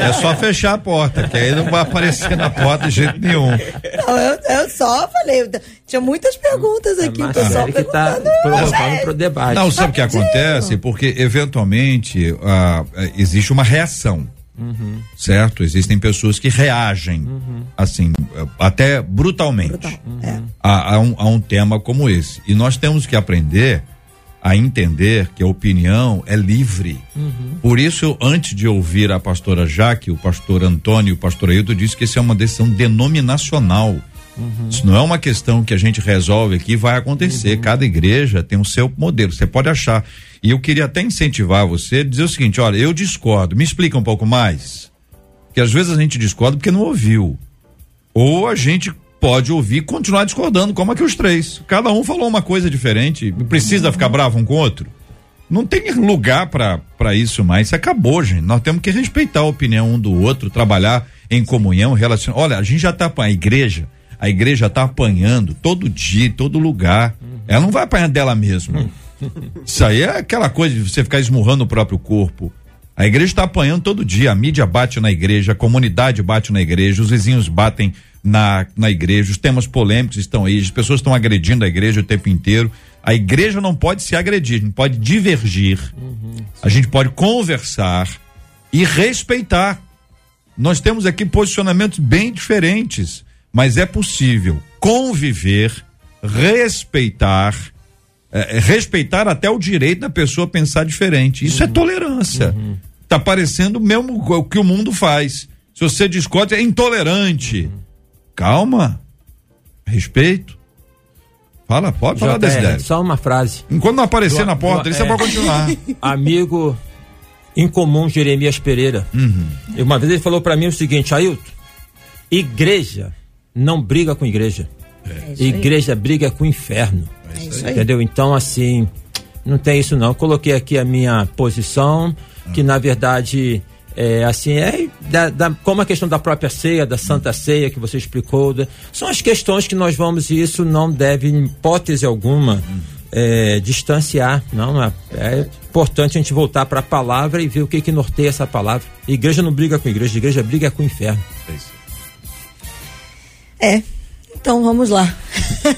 É só fechar a porta, que aí não vai aparecer na porta de jeito nenhum. Não, eu, eu só falei, tinha muitas perguntas aqui, o pessoal que está provocando para o debate. Não, sabe o que acontece? Porque, eventualmente, uh, existe uma reação. Uhum. Certo? Existem pessoas que reagem, uhum. assim, até brutalmente Brutal. é. a, a, um, a, um, tema como esse. E nós temos que aprender a entender que a opinião é livre. Uhum. Por isso, antes de ouvir a pastora Jaque, o pastor Antônio e o pastor Ailton, disse que isso é uma decisão denominacional. Uhum. Isso não é uma questão que a gente resolve aqui vai acontecer. Uhum. Cada igreja tem o seu modelo. Você pode achar. E eu queria até incentivar você a dizer o seguinte: olha, eu discordo. Me explica um pouco mais. Que às vezes a gente discorda porque não ouviu. Ou a gente pode ouvir e continuar discordando, como aqui os três. Cada um falou uma coisa diferente. Precisa uhum. ficar bravo um com o outro? Não tem lugar para isso mais. Isso acabou, gente. Nós temos que respeitar a opinião um do outro, trabalhar em comunhão, relacionar. Olha, a gente já tá a igreja a igreja está apanhando todo dia, todo lugar. Ela não vai apanhar dela mesma. Isso aí é aquela coisa de você ficar esmurrando o próprio corpo. A igreja está apanhando todo dia, a mídia bate na igreja, a comunidade bate na igreja, os vizinhos batem na, na igreja, os temas polêmicos estão aí, as pessoas estão agredindo a igreja o tempo inteiro. A igreja não pode se agredir, não pode divergir. Uhum, a gente pode conversar e respeitar. Nós temos aqui posicionamentos bem diferentes mas é possível conviver, respeitar, é, é, respeitar até o direito da pessoa pensar diferente. Isso é uhum. é tolerância. Uhum. Tá parecendo mesmo o que o mundo faz. Se você discute, é intolerante. Uhum. Calma. Respeito. Fala, pode falar, é, Só uma frase. Enquanto não aparecer do, na porta, do, você é, pode continuar. Amigo incomum Jeremias Pereira. Uhum. Uma vez ele falou para mim o seguinte, Ailton, igreja não briga com igreja. É igreja briga com o inferno. É entendeu? Então, assim, não tem isso não. Eu coloquei aqui a minha posição, que na verdade é, assim, é da, da, como a questão da própria ceia, da Santa Ceia que você explicou, da, são as questões que nós vamos, e isso não deve, em hipótese alguma, é, distanciar. Não, é, é, importante a gente voltar para a palavra e ver o que, que norteia essa palavra. Igreja não briga com igreja, igreja briga com o inferno. É isso. É. Então vamos lá.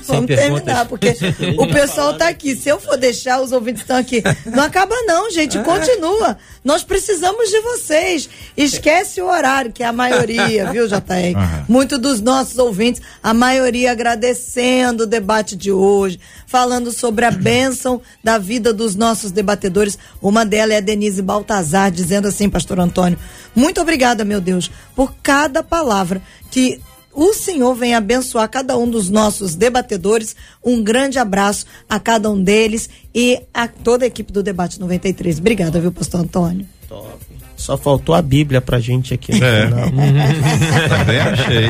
vamos terminar, porque o pessoal está aqui. Se eu for deixar, os ouvintes estão aqui. Não acaba, não, gente. Continua. Nós precisamos de vocês. Esquece o horário, que é a maioria, viu, JR? Uhum. Muito dos nossos ouvintes, a maioria agradecendo o debate de hoje, falando sobre a bênção da vida dos nossos debatedores. Uma delas é a Denise Baltazar, dizendo assim, Pastor Antônio: Muito obrigada, meu Deus, por cada palavra que o Senhor venha abençoar cada um dos nossos debatedores. Um grande abraço a cada um deles e a toda a equipe do Debate 93. Obrigada, viu, pastor Antônio? Top. Só faltou a Bíblia pra gente aqui no é. final. Também achei.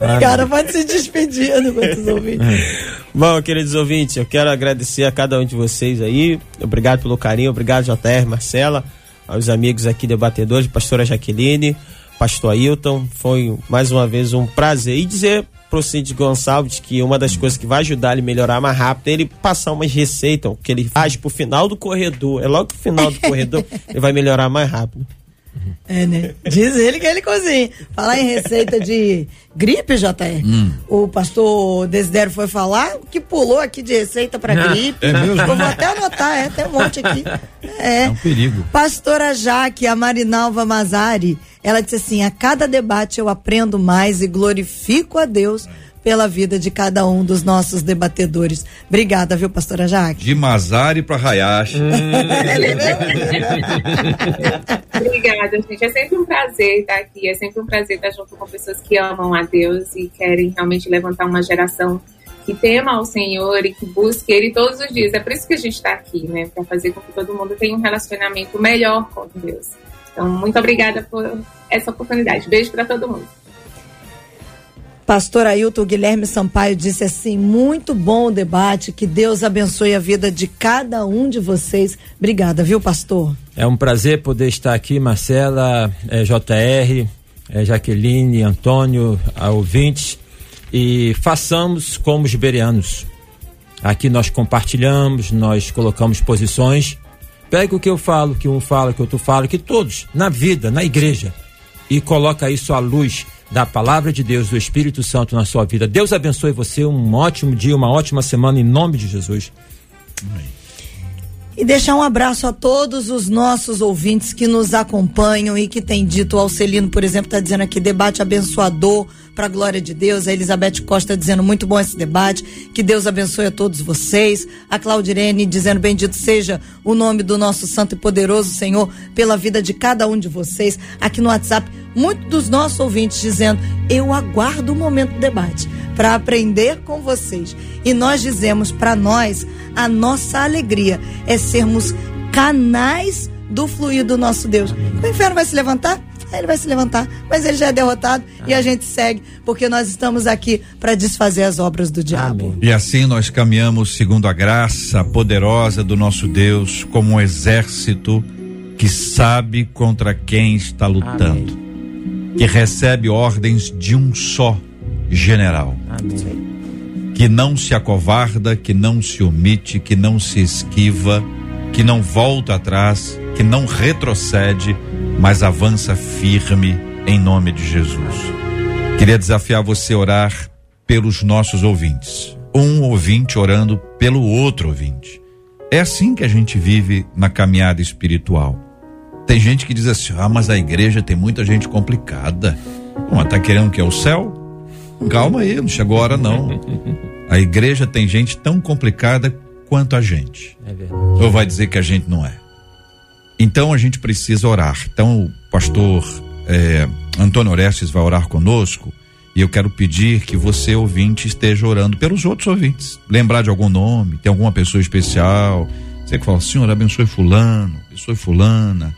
Obrigada, pode se despedir dos nossos ouvintes. Bom, queridos ouvintes, eu quero agradecer a cada um de vocês aí. Obrigado pelo carinho, obrigado, JR, Marcela aos amigos aqui debatedores, pastora Jaqueline, pastor Ailton. Foi mais uma vez um prazer. E dizer pro Cid Gonçalves que uma das coisas que vai ajudar ele a melhorar mais rápido é ele passar umas receitas que ele faz pro final do corredor. É logo pro final do corredor, ele vai melhorar mais rápido. É, né? Diz ele que ele cozinha. Falar em receita de gripe, JR. Hum. O pastor Desidério foi falar que pulou aqui de receita para ah, gripe. É mesmo? Eu vou até anotar, é, tem um monte aqui. É. é um perigo. Pastora Jaque, a Marinalva Mazari, ela disse assim: a cada debate eu aprendo mais e glorifico a Deus pela vida de cada um dos nossos debatedores. Obrigada, viu, pastora Jaque? De Mazari para Hayashi. Obrigada, gente. É sempre um prazer estar aqui, é sempre um prazer estar junto com pessoas que amam a Deus e querem realmente levantar uma geração que tema ao Senhor e que busque Ele todos os dias. É por isso que a gente está aqui, né? Para fazer com que todo mundo tenha um relacionamento melhor com Deus. Então, muito obrigada por essa oportunidade. Beijo para todo mundo. Pastor Ailton Guilherme Sampaio disse assim: muito bom o debate, que Deus abençoe a vida de cada um de vocês. Obrigada, viu, pastor? É um prazer poder estar aqui, Marcela, é, JR, é, Jaqueline, Antônio, a ouvintes, e façamos como os iberianos. Aqui nós compartilhamos, nós colocamos posições. Pega o que eu falo, que um fala, que outro fala, que todos, na vida, na igreja, e coloca isso à luz da palavra de Deus, do Espírito Santo na sua vida. Deus abençoe você, um ótimo dia, uma ótima semana em nome de Jesus. Amém. E deixar um abraço a todos os nossos ouvintes que nos acompanham e que têm dito, o Alcelino, por exemplo, está dizendo aqui, debate abençoador para a glória de Deus. A Elizabeth Costa dizendo, muito bom esse debate, que Deus abençoe a todos vocês. A Claudirene dizendo, bendito seja o nome do nosso santo e poderoso Senhor pela vida de cada um de vocês. Aqui no WhatsApp, muitos dos nossos ouvintes dizendo, eu aguardo o momento do debate para aprender com vocês. E nós dizemos para nós, a nossa alegria é sermos canais do fluir do nosso Deus. O inferno vai se levantar? Ele vai se levantar, mas ele já é derrotado Amém. e a gente segue, porque nós estamos aqui para desfazer as obras do diabo. Amém. E assim nós caminhamos segundo a graça poderosa do nosso Deus, como um exército que sabe contra quem está lutando, Amém. que recebe ordens de um só general. Que não se acovarda, que não se omite, que não se esquiva, que não volta atrás, que não retrocede, mas avança firme em nome de Jesus. Queria desafiar você a orar pelos nossos ouvintes. Um ouvinte orando pelo outro ouvinte. É assim que a gente vive na caminhada espiritual. Tem gente que diz assim: ah, mas a igreja tem muita gente complicada. Bom, tá querendo que é o céu? Calma aí, não chegou a hora não. A igreja tem gente tão complicada quanto a gente. É verdade. Ou vai dizer que a gente não é? Então a gente precisa orar. Então o pastor é, Antônio Orestes vai orar conosco e eu quero pedir que você, ouvinte, esteja orando pelos outros ouvintes. Lembrar de algum nome, tem alguma pessoa especial. Você que fala, Senhor, abençoe fulano, abençoe fulana.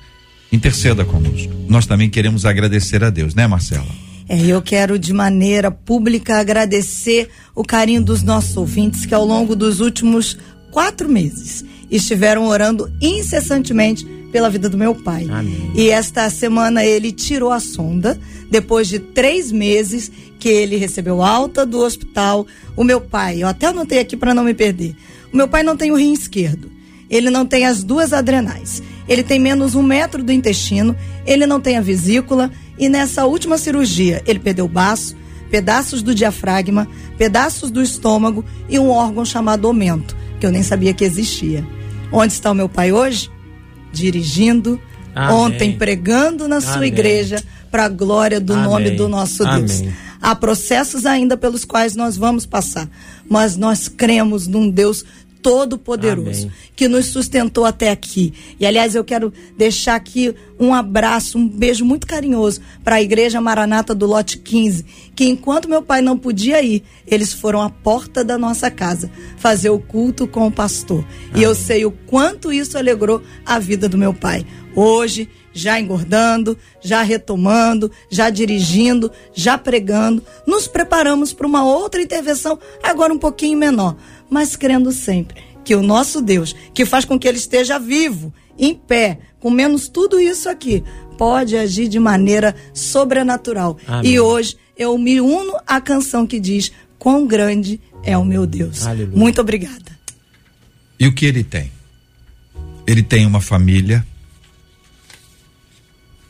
Interceda conosco. Nós também queremos agradecer a Deus, né, Marcela? É, eu quero de maneira pública agradecer o carinho dos nossos ouvintes que ao longo dos últimos quatro meses estiveram orando incessantemente pela vida do meu pai. Amém. E esta semana ele tirou a sonda, depois de três meses que ele recebeu alta do hospital. O meu pai, eu até anotei aqui para não me perder. O meu pai não tem o rim esquerdo. Ele não tem as duas adrenais. Ele tem menos um metro do intestino. Ele não tem a vesícula e nessa última cirurgia, ele perdeu o baço, pedaços do diafragma, pedaços do estômago e um órgão chamado omento, que eu nem sabia que existia. Onde está o meu pai hoje? Dirigindo, Amém. ontem pregando na sua Amém. igreja para a glória do Amém. nome do nosso Deus. Há processos ainda pelos quais nós vamos passar, mas nós cremos num Deus Todo-Poderoso, que nos sustentou até aqui. E aliás, eu quero deixar aqui um abraço, um beijo muito carinhoso para a Igreja Maranata do Lote 15, que enquanto meu pai não podia ir, eles foram à porta da nossa casa fazer o culto com o pastor. Amém. E eu sei o quanto isso alegrou a vida do meu pai. Hoje, já engordando, já retomando, já dirigindo, já pregando, nos preparamos para uma outra intervenção, agora um pouquinho menor mas crendo sempre que o nosso Deus, que faz com que ele esteja vivo, em pé, com menos tudo isso aqui, pode agir de maneira sobrenatural. Amém. E hoje eu me uno à canção que diz: Quão grande é o meu Deus. Aleluia. Muito obrigada. E o que ele tem? Ele tem uma família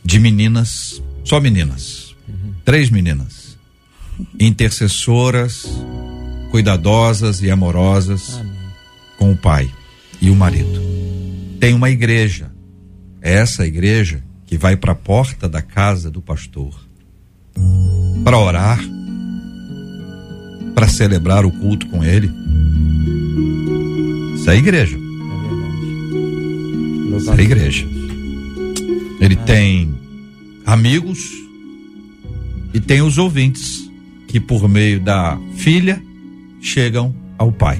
de meninas, só meninas, uhum. três meninas, intercessoras, cuidadosas e amorosas Amém. com o pai e o marido. Tem uma igreja. É essa igreja que vai para a porta da casa do pastor para orar, para celebrar o culto com ele. Isso é a igreja. É Isso é a igreja. Ele tem amigos e tem os ouvintes que por meio da filha chegam ao Pai.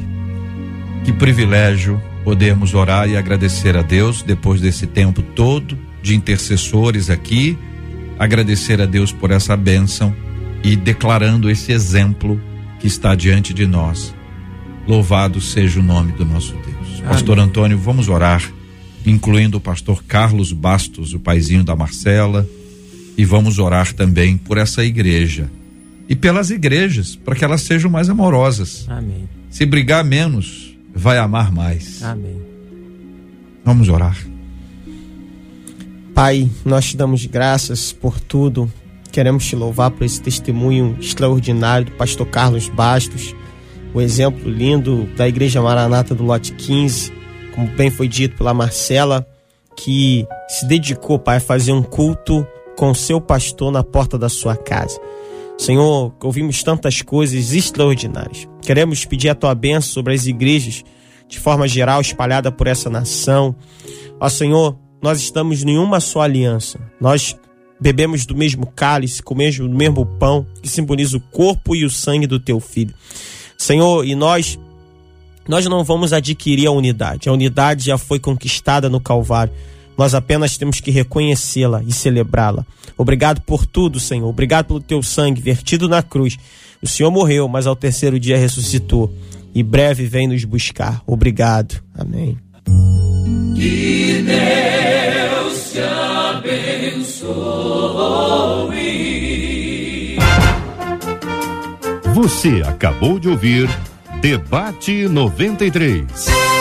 Que privilégio podermos orar e agradecer a Deus depois desse tempo todo de intercessores aqui, agradecer a Deus por essa bênção e declarando esse exemplo que está diante de nós. Louvado seja o nome do nosso Deus. Amém. Pastor Antônio, vamos orar, incluindo o pastor Carlos Bastos, o paizinho da Marcela, e vamos orar também por essa igreja e pelas igrejas, para que elas sejam mais amorosas. Amém. Se brigar menos, vai amar mais. Amém. Vamos orar. Pai, nós te damos graças por tudo. Queremos te louvar por esse testemunho extraordinário do pastor Carlos Bastos, o exemplo lindo da Igreja Maranata do Lote 15, como bem foi dito pela Marcela, que se dedicou, Pai, a fazer um culto com seu pastor na porta da sua casa. Senhor, ouvimos tantas coisas extraordinárias. Queremos pedir a tua bênção sobre as igrejas, de forma geral, espalhada por essa nação. Ó Senhor, nós estamos em uma só aliança. Nós bebemos do mesmo cálice, comemos do mesmo pão, que simboliza o corpo e o sangue do teu filho. Senhor, e nós nós não vamos adquirir a unidade. A unidade já foi conquistada no Calvário. Nós apenas temos que reconhecê-la e celebrá-la. Obrigado por tudo, Senhor. Obrigado pelo teu sangue vertido na cruz. O Senhor morreu, mas ao terceiro dia ressuscitou. E breve vem nos buscar. Obrigado. Amém. Que Deus te abençoe. Você acabou de ouvir Debate 93.